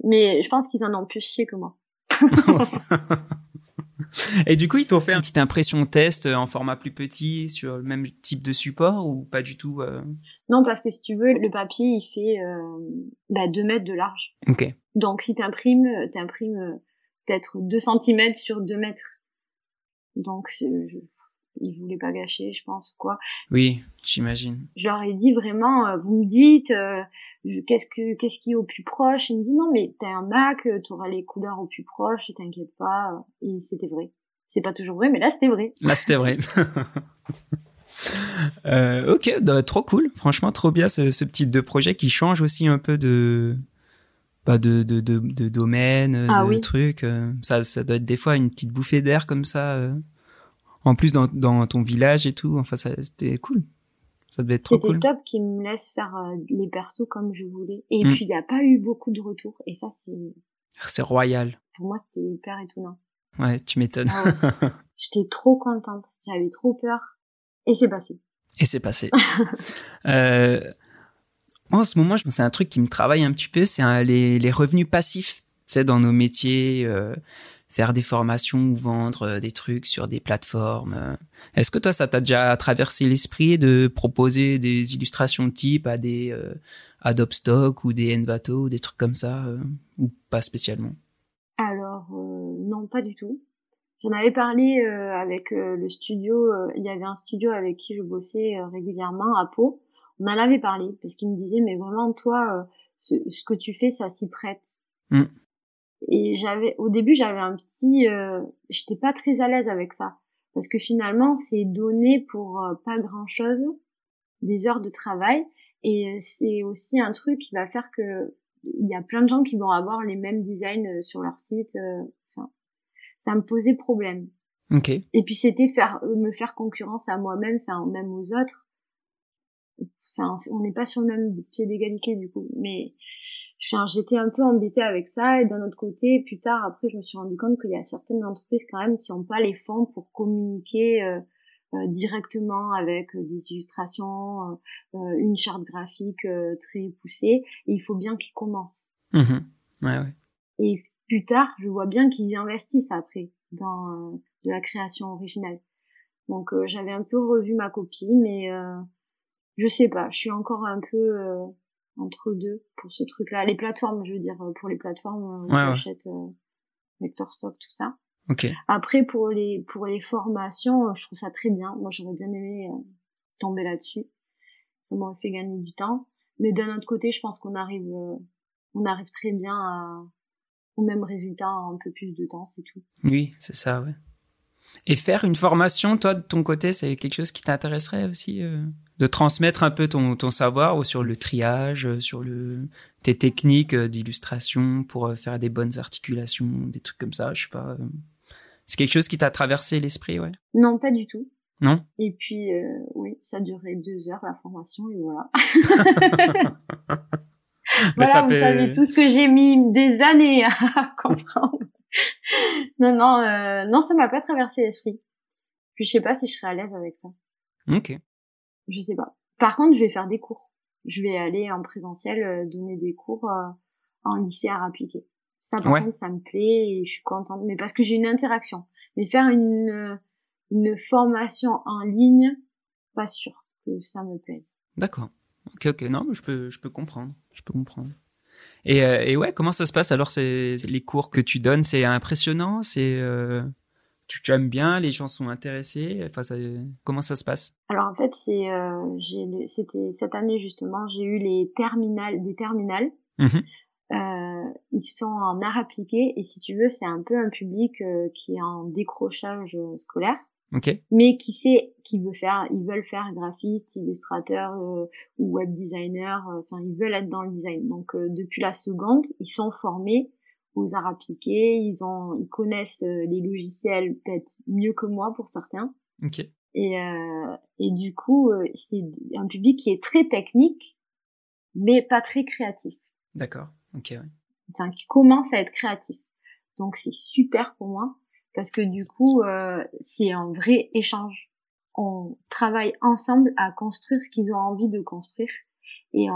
Speaker 2: Mais je pense qu'ils en ont plus chier que moi.
Speaker 1: Et du coup, ils t'ont fait une petite impression test en format plus petit sur le même type de support ou pas du tout euh?
Speaker 2: Non, parce que si tu veux, le papier, il fait euh, bah, 2 mètres de large.
Speaker 1: Ok.
Speaker 2: Donc si t'imprimes, t'imprimes peut-être 2 cm sur 2 mètres. Donc, je, ils voulaient pas gâcher, je pense, quoi.
Speaker 1: Oui, j'imagine.
Speaker 2: Je leur ai dit vraiment, euh, vous me dites, euh, qu'est-ce que qu'est-ce qui est au plus proche? Ils me dit non, mais t'as un Mac, euh, t'auras les couleurs au plus proche, t'inquiète pas. Et c'était vrai. C'est pas toujours vrai, mais là c'était vrai.
Speaker 1: Là c'était vrai. ok, bah, trop cool. Franchement, trop bien ce, ce type de projet qui change aussi un peu de pas de, de, de, de domaine, ah de trucs. Euh, ça, ça doit être des fois une petite bouffée d'air comme ça. Euh. En plus, dans, dans ton village et tout. Enfin, c'était cool. Ça devait être trop cool.
Speaker 2: C'était top qu'ils me laissent faire euh, les persos comme je voulais. Et mm. puis, il n'y a pas eu beaucoup de retours. Et ça, c'est...
Speaker 1: C'est royal.
Speaker 2: Pour moi, c'était hyper étonnant.
Speaker 1: Ouais, tu m'étonnes.
Speaker 2: Ah J'étais trop contente. J'avais trop peur. Et c'est passé.
Speaker 1: Et c'est passé. euh, en ce moment, c'est un truc qui me travaille un petit peu, c'est les, revenus passifs. Tu sais, dans nos métiers, euh, faire des formations ou vendre euh, des trucs sur des plateformes. Euh. Est-ce que toi, ça t'a déjà traversé l'esprit de proposer des illustrations type à des Adobe Stock ou des Envato des trucs comme ça, ou pas spécialement?
Speaker 2: Alors, non, pas du tout. J'en avais parlé avec le studio. il y avait un studio avec qui je bossais régulièrement à Pau on en avait parlé parce qu'il me disait mais vraiment toi euh, ce, que tu fais ça s'y prête. Mm. et j'avais au début j'avais un petit euh, j'étais pas très à l'aise avec ça. Parce que finalement c'est donné pour euh, pas grand chose des heures de travail. Et c'est aussi un truc qui va faire que il y a plein de gens qui vont avoir les mêmes designs sur leur site enfin ça me posait problème.
Speaker 1: Okay.
Speaker 2: et puis c'était faire me faire concurrence à moi-même enfin même aux autres enfin on n'est pas sur le même pied d'égalité du coup. Mais j'étais un peu embêtée avec ça. Et d'un autre côté plus tard après je me suis rendu compte qu'il y a certaines entreprises quand même qui n'ont pas les fonds pour communiquer euh, euh, directement avec euh, des illustrations une charte graphique très poussée. Et il faut bien qu'ils commencent.
Speaker 1: Mmh ouais, ouais.
Speaker 2: et plus tard je vois bien qu'ils investissent après dans de la création originale. Donc j'avais un peu revu ma copie mais je sais pas, je suis encore un peu euh, entre deux pour ce truc-là. Les plateformes, je veux dire, euh, pour les plateformes, on achète Vector Stock, tout ça.
Speaker 1: Okay.
Speaker 2: Après, pour les pour les formations, je trouve ça très bien. Moi, j'aurais bien aimé euh, tomber là-dessus. Ça m'aurait fait gagner du temps. Mais d'un autre côté, je pense qu'on arrive on arrive très bien à, au même résultat en un peu plus de temps, c'est tout.
Speaker 1: Oui, c'est ça, ouais. Et faire une formation, toi, de ton côté, c'est quelque chose qui t'intéresserait aussi de transmettre un peu ton, ton savoir sur le triage, sur le, tes techniques d'illustration pour euh, faire des bonnes articulations, des trucs comme ça, je sais pas. Euh. C'est quelque chose qui t'a traversé l'esprit, ouais?
Speaker 2: Non, pas du tout.
Speaker 1: Non?
Speaker 2: Et puis, euh, oui, ça durait deux heures la formation et voilà. voilà, vous savez tout ce que j'ai mis des années à comprendre. non, non, euh, non, ça m'a pas traversé l'esprit. Puis je sais pas si je serais à l'aise avec ça.
Speaker 1: Ok.
Speaker 2: Je sais pas. Par contre, je vais faire des cours. Je vais aller en présentiel euh, donner des cours euh, en lycée à appliquer. Ça, par contre, ça me plaît et je suis contente. Mais parce que j'ai une interaction. Mais faire une, euh, une formation en ligne, pas sûr que ça me plaise.
Speaker 1: D'accord. Ok, ok. Non, je peux, je peux comprendre. Je peux comprendre. Et, et ouais, comment ça se passe alors c'est les cours que tu donnes? C'est impressionnant C'est tu, aimes bien, les gens sont intéressés. Enfin, ça, comment ça se passe?
Speaker 2: Alors en fait, c'est euh, c'était cette année justement, j'ai eu les terminales, des terminales. Mmh euh, ils sont en art appliqué et si tu veux, c'est un peu un public euh, qui est en décrochage euh, scolaire.
Speaker 1: Okay.
Speaker 2: Mais qui sait, qui veut faire, ils veulent faire graphiste, illustrateur euh, ou web designer. Enfin, ils veulent être dans le design. Donc depuis la seconde, ils sont formés aux arts appliqués, ils ont, ils connaissent euh, les logiciels peut-être mieux que moi pour certains.
Speaker 1: Ok.
Speaker 2: Et euh, et du coup, euh, c'est un public qui est très technique, mais pas très créatif.
Speaker 1: D'accord. Ok. Ouais.
Speaker 2: enfin qui commencent à être créatifs. Donc c'est super pour moi parce que du coup euh, c'est un vrai échange. On travaille ensemble à construire ce qu'ils ont envie de construire. Et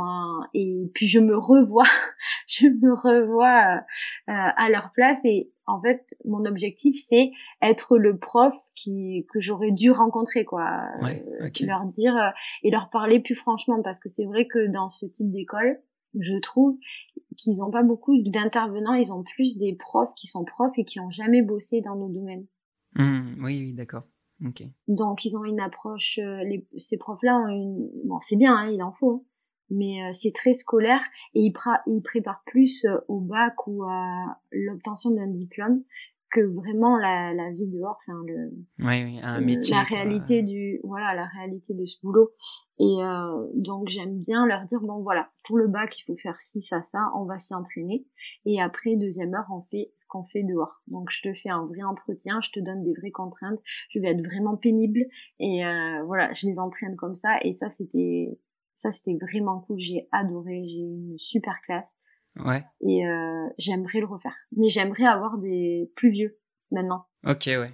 Speaker 2: et puis je me revois je me revois euh, à leur place. Et en fait mon objectif c'est être le prof qui que j'aurais dû rencontrer quoi.
Speaker 1: Ouais,
Speaker 2: leur dire euh, et leur parler plus franchement. Parce que c'est vrai que dans ce type d'école je trouve qu'ils n'ont pas beaucoup d'intervenants ils ont plus des profs qui sont profs et qui ont jamais bossé dans nos domaines.
Speaker 1: Mmh, oui oui d'accord.
Speaker 2: Donc ils ont une approche euh, les, ces profs là ont une bon c'est bien hein, il en faut hein mais euh, c'est très scolaire et il, il prépare plus euh, au bac ou à l'obtention d'un diplôme que vraiment la, la vie dehors, enfin le,
Speaker 1: oui, oui, un métier,
Speaker 2: la réalité du, voilà, la réalité de ce boulot. Et euh, donc j'aime bien leur dire bon voilà, pour le bac il faut faire ci ça ça, on va s'y entraîner. Et après deuxième heure on fait ce qu'on fait dehors. Donc je te fais un vrai entretien, je te donne des vraies contraintes, je vais être vraiment pénible et euh, voilà, je les entraîne comme ça. Et ça c'était ça, c'était vraiment cool. J'ai adoré. J'ai eu une super classe.
Speaker 1: Ouais.
Speaker 2: Et euh, j'aimerais le refaire. Mais j'aimerais avoir des plus vieux maintenant.
Speaker 1: Ok, ouais.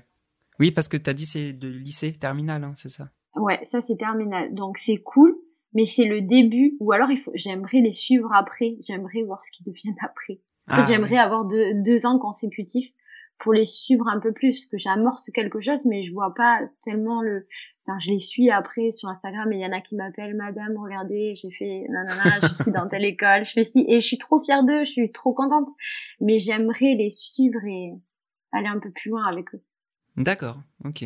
Speaker 1: Oui, parce que tu as dit c'est de lycée terminal, hein, c'est ça?
Speaker 2: Ouais, ça c'est terminal. Donc c'est cool, mais c'est le début. Ou alors il faut, j'aimerais les suivre après. J'aimerais voir ce qu'ils deviennent après. Ah, j'aimerais avoir deux, deux ans consécutifs pour les suivre un peu plus, que j'amorce quelque chose, mais je vois pas tellement le, enfin, je les suis après sur Instagram et il y en a qui m'appellent Madame, regardez, j'ai fait nanana, je suis dans telle école, je fais ci, et je suis trop fière d'eux, je suis trop contente, mais j'aimerais les suivre et aller un peu plus loin avec eux.
Speaker 1: D'accord, ok.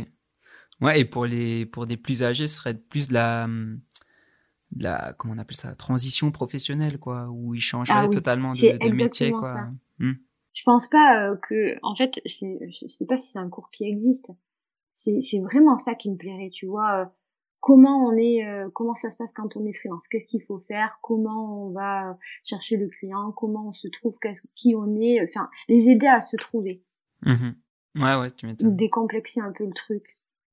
Speaker 1: Ouais, et pour les, pour des plus âgés, ce serait plus de la, de la, comment on appelle ça, transition professionnelle, quoi, où ils changeraient ah totalement de, de métier, quoi. Hmm.
Speaker 2: Je pense pas euh, que, en fait, je sais pas si c'est un cours qui existe. C'est, vraiment ça qui me plairait, tu vois. Euh, comment on est, euh, comment ça se passe quand on est freelance Qu'est-ce qu'il faut faire? Comment on va chercher le client? Comment on se trouve? Qui on est? Enfin, les aider à se trouver.
Speaker 1: Mmh ouais, ouais, tu m'étonnes.
Speaker 2: Décomplexer un peu le truc,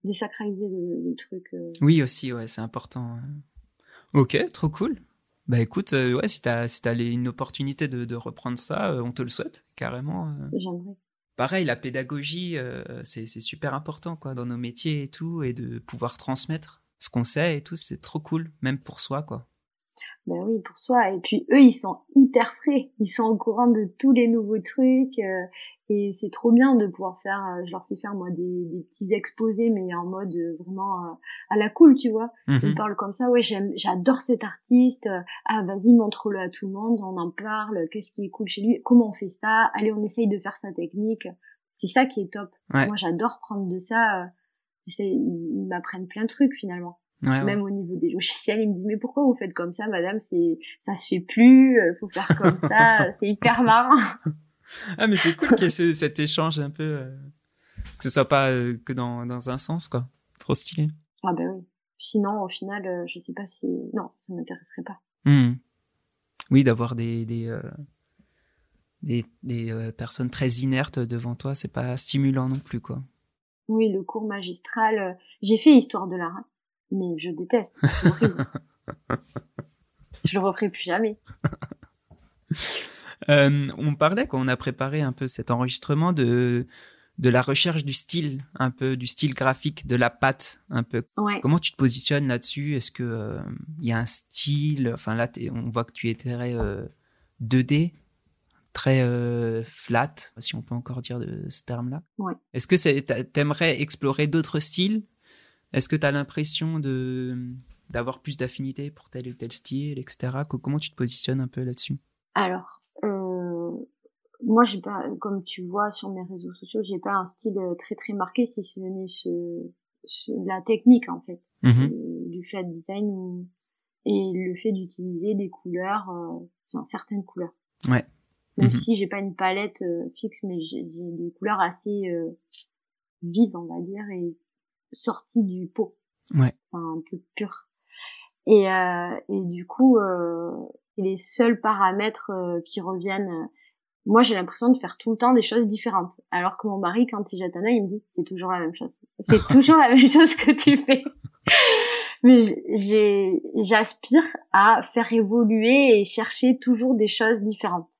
Speaker 2: désacraliser le, le truc.
Speaker 1: Oui, aussi, ouais, c'est important. Ok, trop cool. Bah écoute, euh, ouais, si t'as si as une opportunité de, de reprendre ça, euh, on te le souhaite carrément.
Speaker 2: Euh. J'aimerais.
Speaker 1: Pareil, la pédagogie, c'est super important quoi dans nos métiers et tout, et de pouvoir transmettre ce qu'on sait et tout, c'est trop cool, même pour soi quoi.
Speaker 2: Ben oui, pour soi. Et puis eux, ils sont hyper frais. Ils sont au courant de tous les nouveaux trucs. Et c'est trop bien de pouvoir faire, euh, je leur fais faire moi des, des petits exposés, mais en mode euh, vraiment euh, à la cool, tu vois. Ils me mhm. parlent comme ça, ouais, j'aime, j'adore cet artiste. Ah, vas-y, montre-le à tout le monde, on en parle. Qu'est-ce qui est cool chez lui? Comment on fait ça? Allez, on essaye de faire sa technique. C'est ça qui est top. Moi, j'adore prendre de ça. ils, m'apprennent plein de trucs finalement. Même au niveau des logiciels, ils me disent mais pourquoi vous faites comme ça, madame? C'est ça se fait plus. Faut faire comme ça. c'est hyper marrant.
Speaker 1: ah, mais c'est cool qu'il y ait cet échange un peu, euh, que ce soit pas euh, que dans, dans un sens, quoi. Trop stylé.
Speaker 2: Ah, ben oui. Sinon, au final, euh, je sais pas si. Non, ça m'intéresserait pas.
Speaker 1: Hmm. Oui, d'avoir des. des des, des personnes très inertes devant toi, c'est pas stimulant non plus, quoi.
Speaker 2: Oui, le cours magistral, j'ai fait histoire de l'art, hein, mais je déteste. je le referai plus jamais.
Speaker 1: Euh, on parlait quand on a préparé un peu cet enregistrement de de la recherche du style, un peu du style graphique, de la patte, un peu. Comment tu te positionnes là-dessus? Est-ce que euh, il y a un style? Enfin là, on voit que tu es très 2D, euh, très flat, si on peut encore dire de ce terme-là. Est-ce que t'aimerais explorer d'autres styles? Est-ce que tu as l'impression de d'avoir plus d'affinité pour tel ou tel style, etc. Comment tu te positionnes un peu là-dessus?
Speaker 2: Alors, euh, moi, j'ai pas, comme tu vois sur mes réseaux sociaux, j'ai pas un style euh, très très marqué, si ce n'est ce, la technique en fait, mmh euh, du flat design et le fait d'utiliser des couleurs, enfin, certaines couleurs.
Speaker 1: Ouais.
Speaker 2: Même mmh si j'ai pas une palette fixe, mais j'ai des couleurs assez vives, on va dire, et sorties du pot.
Speaker 1: Ouais.
Speaker 2: Enfin, un peu pures. Et, et du coup, les seuls paramètres euh, qui reviennent. Euh, moi, j'ai l'impression de faire tout le temps des choses différentes. Alors que mon mari, quand il jette un œil, il me dit, c'est toujours la même chose. C'est toujours la même chose que tu fais. Mais j'ai, j'aspire à faire évoluer et chercher toujours des choses différentes.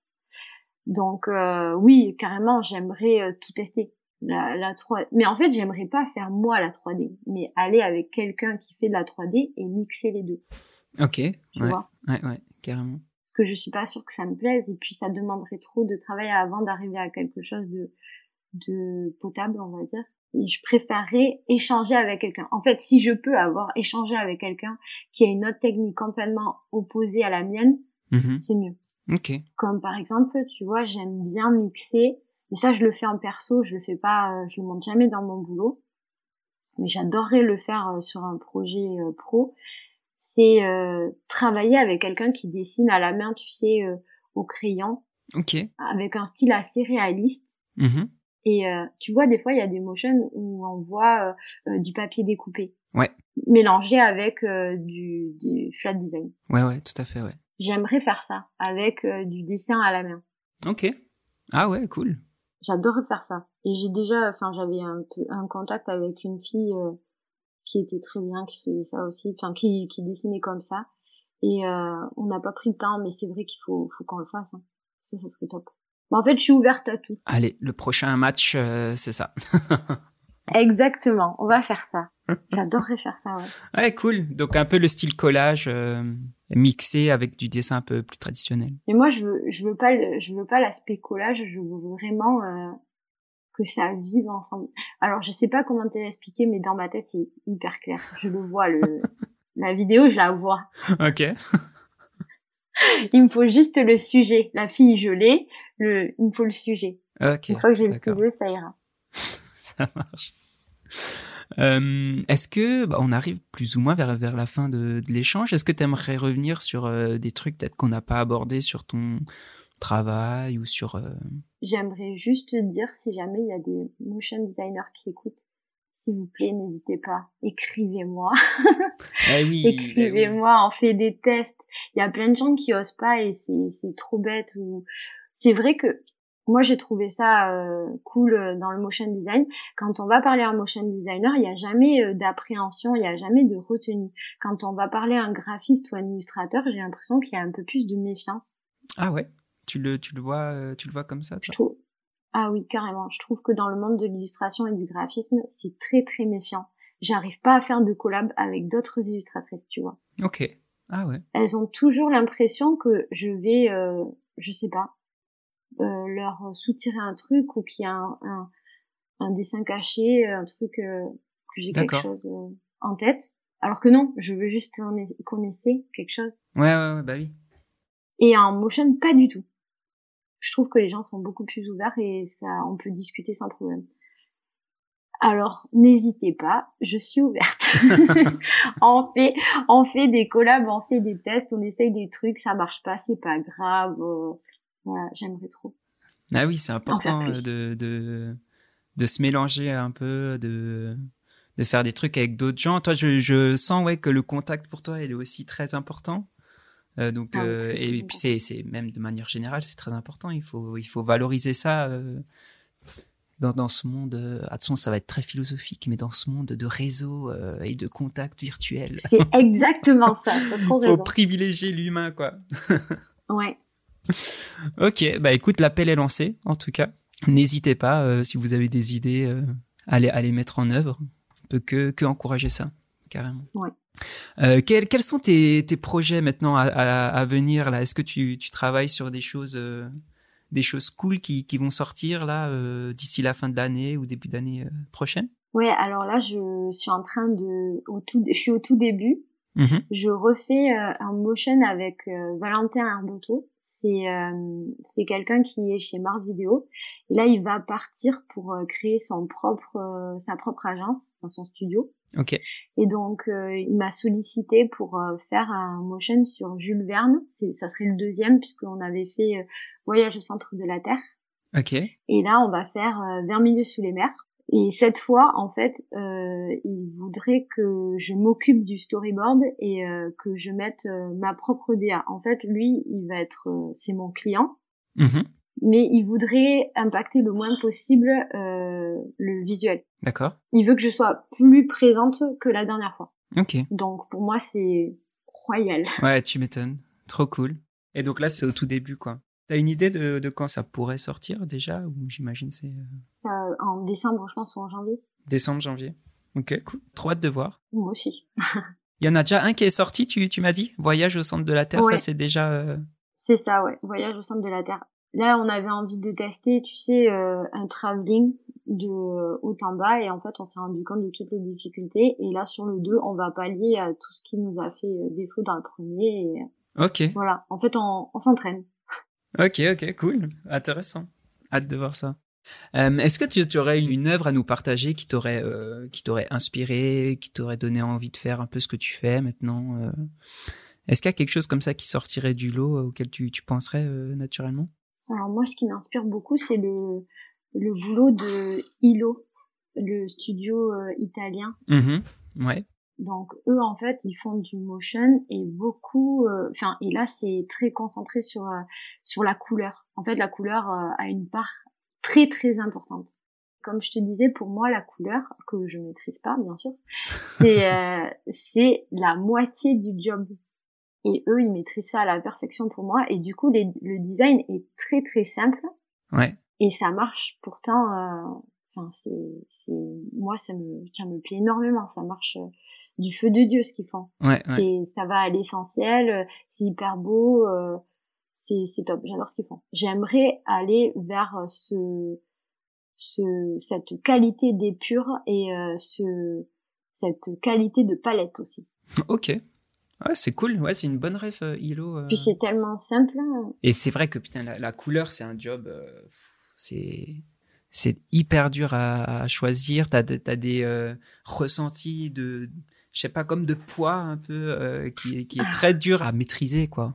Speaker 2: Donc euh, oui, carrément, j'aimerais euh, tout tester. La, la 3 mais en fait j'aimerais pas faire moi la 3D mais aller avec quelqu'un qui fait de la 3D et mixer les deux.
Speaker 1: Ok tu ouais, vois ouais ouais carrément.
Speaker 2: Parce que je suis pas sûre que ça me plaise et puis ça demanderait trop de travail avant d'arriver à quelque chose de de potable on va dire. Et je préférerais échanger avec quelqu'un. En fait si je peux avoir échangé avec quelqu'un qui a une autre technique complètement opposée à la mienne mm-hmm. c'est mieux.
Speaker 1: Ok.
Speaker 2: Comme par exemple tu vois j'aime bien mixer mais ça, je le fais en perso, je le fais pas, euh, je le montre jamais dans mon boulot. Mais j'adorerais le faire euh, sur un projet euh, pro. C'est travailler avec quelqu'un qui dessine à la main, tu sais, au crayon.
Speaker 1: Ok.
Speaker 2: Avec un style assez réaliste.
Speaker 1: Mm-hmm.
Speaker 2: Et tu vois, des fois, il y a des motions où on voit du papier découpé.
Speaker 1: Ouais.
Speaker 2: Mélangé avec du, du flat design.
Speaker 1: Ouais, ouais, tout à fait, ouais.
Speaker 2: J'aimerais faire ça avec du dessin à la main.
Speaker 1: Ok. Ah ouais, cool.
Speaker 2: J'adorais faire ça. Et j'ai déjà, enfin, j'avais un peu un contact avec une fille euh, qui était très bien, qui faisait ça aussi, enfin, qui, qui dessinait comme ça. Et euh, on n'a pas pris le temps, mais c'est vrai qu'il faut, faut qu'on le fasse. Hein. Ça, ça serait top. en fait, je suis ouverte à tout.
Speaker 1: Allez, le prochain match, euh, c'est ça.
Speaker 2: Exactement, on va faire ça. J'adorerais faire ça, ouais.
Speaker 1: Ouais, cool. Donc un peu le style collage euh, mixé avec du dessin un peu plus traditionnel.
Speaker 2: Mais moi, je veux, je veux pas, je veux pas l'aspect collage. Je veux vraiment euh, que ça vive ensemble. Alors, je sais pas comment te l'expliquer, mais dans ma tête, c'est hyper clair. Je le vois, le, la vidéo, je la vois.
Speaker 1: Ok.
Speaker 2: il me faut juste le sujet. La fille, je l'ai. Le, il me faut le sujet.
Speaker 1: Ok.
Speaker 2: Une fois que j'ai le sujet, ça ira.
Speaker 1: ça marche. Euh, est-ce que bah, on arrive plus ou moins vers vers la fin de, de l'échange? Est-ce que tu aimerais revenir sur euh, des trucs peut-être qu'on n'a pas abordé sur ton travail ou sur euh...
Speaker 2: J'aimerais juste te dire si jamais il y a des motion designers qui écoutent, s'il vous plaît, n'hésitez pas, écrivez-moi.
Speaker 1: Eh oui,
Speaker 2: écrivez-moi, on fait des tests. Il y a plein de gens qui osent pas et c'est c'est trop bête ou c'est vrai que moi j'ai trouvé ça euh, cool euh, dans le motion design. Quand on va parler à un motion designer, il n'y a jamais euh, d'appréhension, il n'y a jamais de retenue. Quand on va parler à un graphiste ou un illustrateur, j'ai l'impression qu'il y a un peu plus de méfiance.
Speaker 1: Ah ouais, tu le tu le vois tu le vois comme ça toi?
Speaker 2: Ah oui, carrément. Je trouve que dans le monde de l'illustration et du graphisme, c'est très très méfiant. J'arrive pas à faire de collab avec d'autres illustratrices, tu vois.
Speaker 1: Ok. Ah ouais.
Speaker 2: Elles ont toujours l'impression que je vais, euh, je sais pas, euh, leur soutirer un truc ou qu'il y a un, un, un, dessin caché, un truc euh, que j'ai quelque chose euh, en tête. Alors que non, je veux juste qu'on essaie quelque chose.
Speaker 1: Ouais, ouais, ouais, bah oui.
Speaker 2: Et en motion, pas du tout. Je trouve que les gens sont beaucoup plus ouverts et ça, on peut discuter sans problème. Alors, n'hésitez pas, je suis ouverte. on fait, on fait des collabs, on fait des tests, on essaye des trucs, ça marche pas, c'est pas grave. Voilà, j'aimerais trop.
Speaker 1: Ah oui, c'est important de, de, de se mélanger un peu, de, de faire des trucs avec d'autres gens. Toi, je, je sens ouais que le contact pour toi il est aussi très important. Euh, donc ah euh, et, puis c'est même de manière générale c'est très important. Il faut il faut valoriser ça euh, dans dans ce monde. Euh, attention, ça va être très philosophique, mais dans ce monde de réseaux euh, et de contacts virtuels.
Speaker 2: C'est exactement ça. Trop
Speaker 1: faut privilégier l'humain quoi.
Speaker 2: ouais
Speaker 1: ok, bah écoute, l'appel est lancé, en tout cas. N'hésitez pas, euh, si vous avez des idées, euh, à, les, à, les, mettre en œuvre. On peut que, que encourager ça, carrément.
Speaker 2: Ouais.
Speaker 1: Euh, quels, quels, sont tes, tes, projets maintenant à, à, à venir là? Est-ce que tu, tu, travailles sur des choses, euh, des choses cool qui, qui vont sortir là d'ici la fin de l'année ou début d'année prochaine?
Speaker 2: Ouais, alors là, je suis en train de, au tout, je suis au tout début.
Speaker 1: Mmh
Speaker 2: je refais un motion avec Valentin Arboto c'est euh, c'est quelqu'un qui est chez Mars Video et là il va partir pour euh, créer son propre euh, sa propre agence dans son studio.
Speaker 1: Ok.
Speaker 2: Et donc il m'a sollicité pour faire un motion sur Jules Verne. C'est ça serait le deuxième puisqu'on avait fait Voyage au centre de la Terre.
Speaker 1: Ok.
Speaker 2: Et là on va faire Vers milieu sous les mers. Et cette fois, en fait, euh, il voudrait que je m'occupe du storyboard et euh, que je mette euh, ma propre DA. En fait, lui, il va être, euh, c'est mon client,
Speaker 1: mm-hmm.
Speaker 2: mais il voudrait impacter le moins possible euh, le visuel.
Speaker 1: D'accord.
Speaker 2: Il veut que je sois plus présente que la dernière fois.
Speaker 1: Ok.
Speaker 2: Donc pour moi, c'est royal.
Speaker 1: Ouais, tu m'étonnes. Trop cool. Et donc là, c'est au tout début, quoi. T'as une idée de, de, quand ça pourrait sortir déjà ou j'imagine c'est
Speaker 2: en décembre je pense ou en janvier.
Speaker 1: Décembre janvier. Ok cool. Trop hâte de voir.
Speaker 2: Moi aussi.
Speaker 1: Il y en a déjà un qui est sorti, tu, tu m'as dit? Voyage au centre de la Terre, ça c'est déjà. Euh,
Speaker 2: c'est ça, ouais. Voyage au centre de la Terre. Là, on avait envie de tester, tu sais, euh, un travelling de haut en bas et en fait, on s'est rendu compte de toutes les difficultés. Et là, sur le 2, on va pallier à tout ce qui nous a fait euh, défaut dans le premier. Et,
Speaker 1: ok.
Speaker 2: Voilà. En fait, on, on s'entraîne.
Speaker 1: Ok, ok, cool. Intéressant. Hâte de voir ça. Euh, est-ce que tu, aurais une œuvre à nous partager qui t'aurait euh, qui t'aurait inspiré, qui t'aurait donné envie de faire un peu ce que tu fais maintenant euh? Est-ce qu'il y a quelque chose comme ça qui sortirait du lot auquel tu, tu penserais naturellement?
Speaker 2: Alors moi, ce qui m'inspire beaucoup, c'est le le boulot de Hilo, le studio italien.
Speaker 1: Mmh ouais.
Speaker 2: Donc eux en fait ils font du motion et beaucoup, enfin et là c'est très concentré sur sur la couleur. En fait la couleur a une part très très importante. Comme je te disais, pour moi, la couleur, que je maîtrise pas, bien sûr, c'est euh, c'est la moitié du job. Et eux, ils maîtrisent ça à la perfection pour moi. Et du coup, le design est très très simple.
Speaker 1: Ouais.
Speaker 2: Et ça marche pourtant. Euh, enfin, c'est c'est moi, ça me ça me plaît énormément. Ça marche euh, du feu de dieu ce qu'ils font.
Speaker 1: Ouais,
Speaker 2: ouais. ça va à l'essentiel. C'est hyper beau c'est top, j'adore ce qu'ils font. J'aimerais aller vers euh, ce, ce cette qualité d'épure et euh, ce cette qualité de palette aussi.
Speaker 1: Ok. Ouais, c'est cool. Ouais, c'est une bonne ref, euh, Hilo.
Speaker 2: Puis c'est tellement simple. Hein.
Speaker 1: Et c'est vrai que putain, la, couleur, c'est un job. c'est c'est hyper dur à, choisir. T'as as des ressentis de, je sais pas, comme de poids un peu qui, qui est très dur à maîtriser, quoi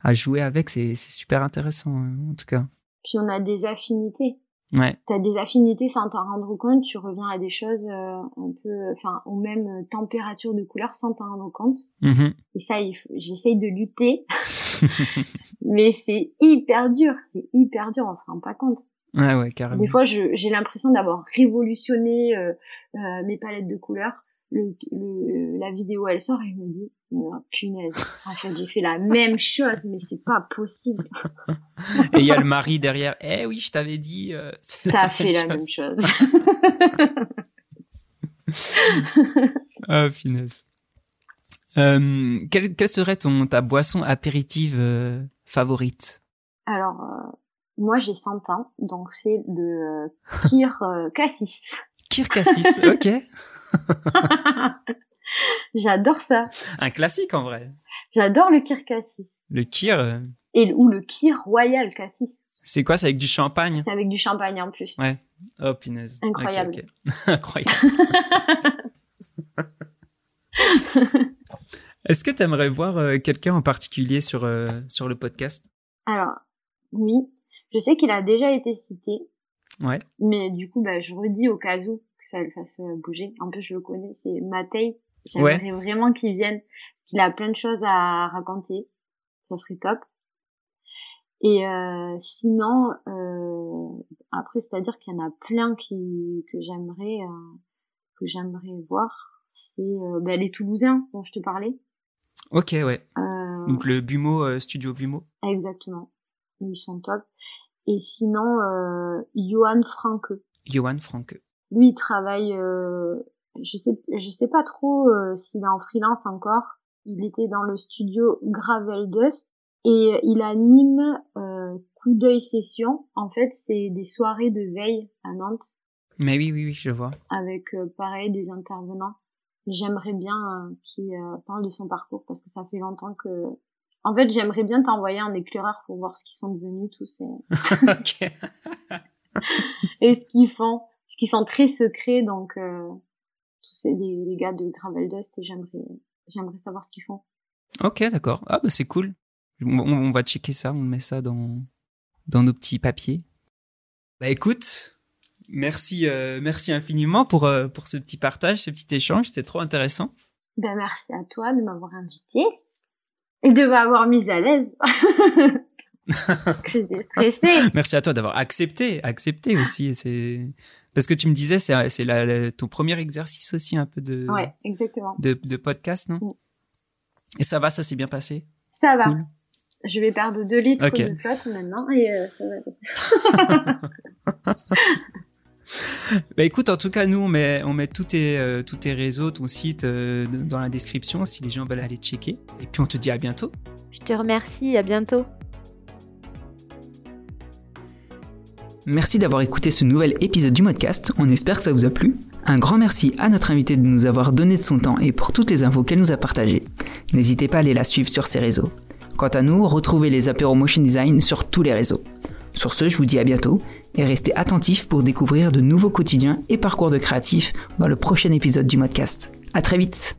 Speaker 1: à jouer avec, c'est super intéressant en tout cas.
Speaker 2: Puis on a des affinités.
Speaker 1: Ouais.
Speaker 2: T'as des affinités sans t'en rendre compte, tu reviens à des choses euh, un peu, enfin, aux mêmes températures de couleur sans t'en rendre compte.
Speaker 1: Mm-hmm.
Speaker 2: Et ça, j'essaye de lutter, mais c'est hyper dur, c'est hyper dur, on se rend pas compte.
Speaker 1: Ouais, ouais, carrément.
Speaker 2: Des fois, j'ai l'impression d'avoir révolutionné euh, euh, mes palettes de couleurs, le, la vidéo elle sort et je me dis oh, punaise. En fait j'ai fait la même chose mais c'est pas possible.
Speaker 1: Et il y a le mari derrière. Eh oui je t'avais dit euh,
Speaker 2: t'as fait la même chose.
Speaker 1: Ah punaise euh, quelle, quelle, serait ton ta boisson apéritive euh, favorite?
Speaker 2: Alors euh, moi j'ai 100 ans donc c'est le Kir Cassis
Speaker 1: Kir Cassis ok
Speaker 2: J'adore ça.
Speaker 1: Un classique en vrai.
Speaker 2: J'adore le kir cassis.
Speaker 1: Le kir euh,
Speaker 2: Et ou le kir royal cassis.
Speaker 1: C'est quoi C'est avec du champagne?
Speaker 2: C'est avec du champagne en plus.
Speaker 1: Ouais. Oh punaise.
Speaker 2: Incroyable.
Speaker 1: Incroyable. Est-ce que tu aimerais voir euh, quelqu'un en particulier sur euh, sur le podcast?
Speaker 2: Alors, oui. Je sais qu'il a déjà été cité.
Speaker 1: Ouais.
Speaker 2: Mais du coup, bah, je redis au cas où ça le fasse euh, bouger. En plus, je le connais, c'est Matei. J'aimerais vraiment qu'il vienne, qu'il a plein de choses à raconter. Ça serait top. Et euh, sinon, euh, après, c'est-à-dire qu'il y en a plein qui que j'aimerais euh, que j'aimerais voir. C'est euh, ben, les Toulousains dont je te parlais.
Speaker 1: Ok, ouais. Euh, Donc le Bumo Studio Bumo.
Speaker 2: Exactement. Ils sont top. Et sinon, Johan Franke.
Speaker 1: Johan Franke.
Speaker 2: Lui, il travaille, euh, je sais, je sais pas trop euh, s'il est en freelance encore. Il était dans le studio Gravel Dust et il anime euh, Coup d'œil session. En fait, c'est des soirées de veille à Nantes.
Speaker 1: Mais oui, oui, oui, je vois.
Speaker 2: Avec euh, pareil des intervenants. J'aimerais bien euh, qu'il parle de son parcours parce que ça fait longtemps que. En fait, j'aimerais bien t'envoyer un éclaireur pour voir ce qu'ils sont devenus tous ces. et ce qu'ils font qui sont très secrets, donc euh, tous ces les, gars de Gravel Dust et j'aimerais j'aimerais savoir ce qu'ils font.
Speaker 1: Ok, d'accord. Ah bah c'est cool. On, va checker ça, on met ça dans dans nos petits papiers. Bah écoute, merci euh, merci infiniment pour euh, pour ce petit partage, ce petit échange, c'était trop intéressant.
Speaker 2: Ben merci à toi de m'avoir invité et de m'avoir mise à l'aise. J'étais stressée.
Speaker 1: Merci à toi d'avoir accepté, accepté aussi. C'est parce que tu me disais, c'est c'est ton premier exercice aussi un peu de.
Speaker 2: Ouais, exactement.
Speaker 1: De, de podcast, non? Et ça va, ça s'est bien passé?
Speaker 2: Ça va. je vais perdre 2 litres de flotte maintenant et ça va.
Speaker 1: bah écoute, en tout cas, nous, on met, on met tous, tes, euh, tous tes réseaux, ton site euh, dans la description si les gens veulent aller checker. Et puis on te dit à bientôt.
Speaker 3: Je te remercie, à bientôt.
Speaker 1: Merci d'avoir écouté ce nouvel épisode du podcast, on espère que ça vous a plu. Un grand merci à notre invité de nous avoir donné de son temps et pour toutes les infos qu'elle nous a partagées. N'hésitez pas à aller la suivre sur ses réseaux. Quant à nous, retrouvez les apéros Motion Design sur tous les réseaux. Sur ce, je vous dis à bientôt et restez attentifs pour découvrir de nouveaux quotidiens et parcours de créatifs dans le prochain épisode du podcast. À très vite!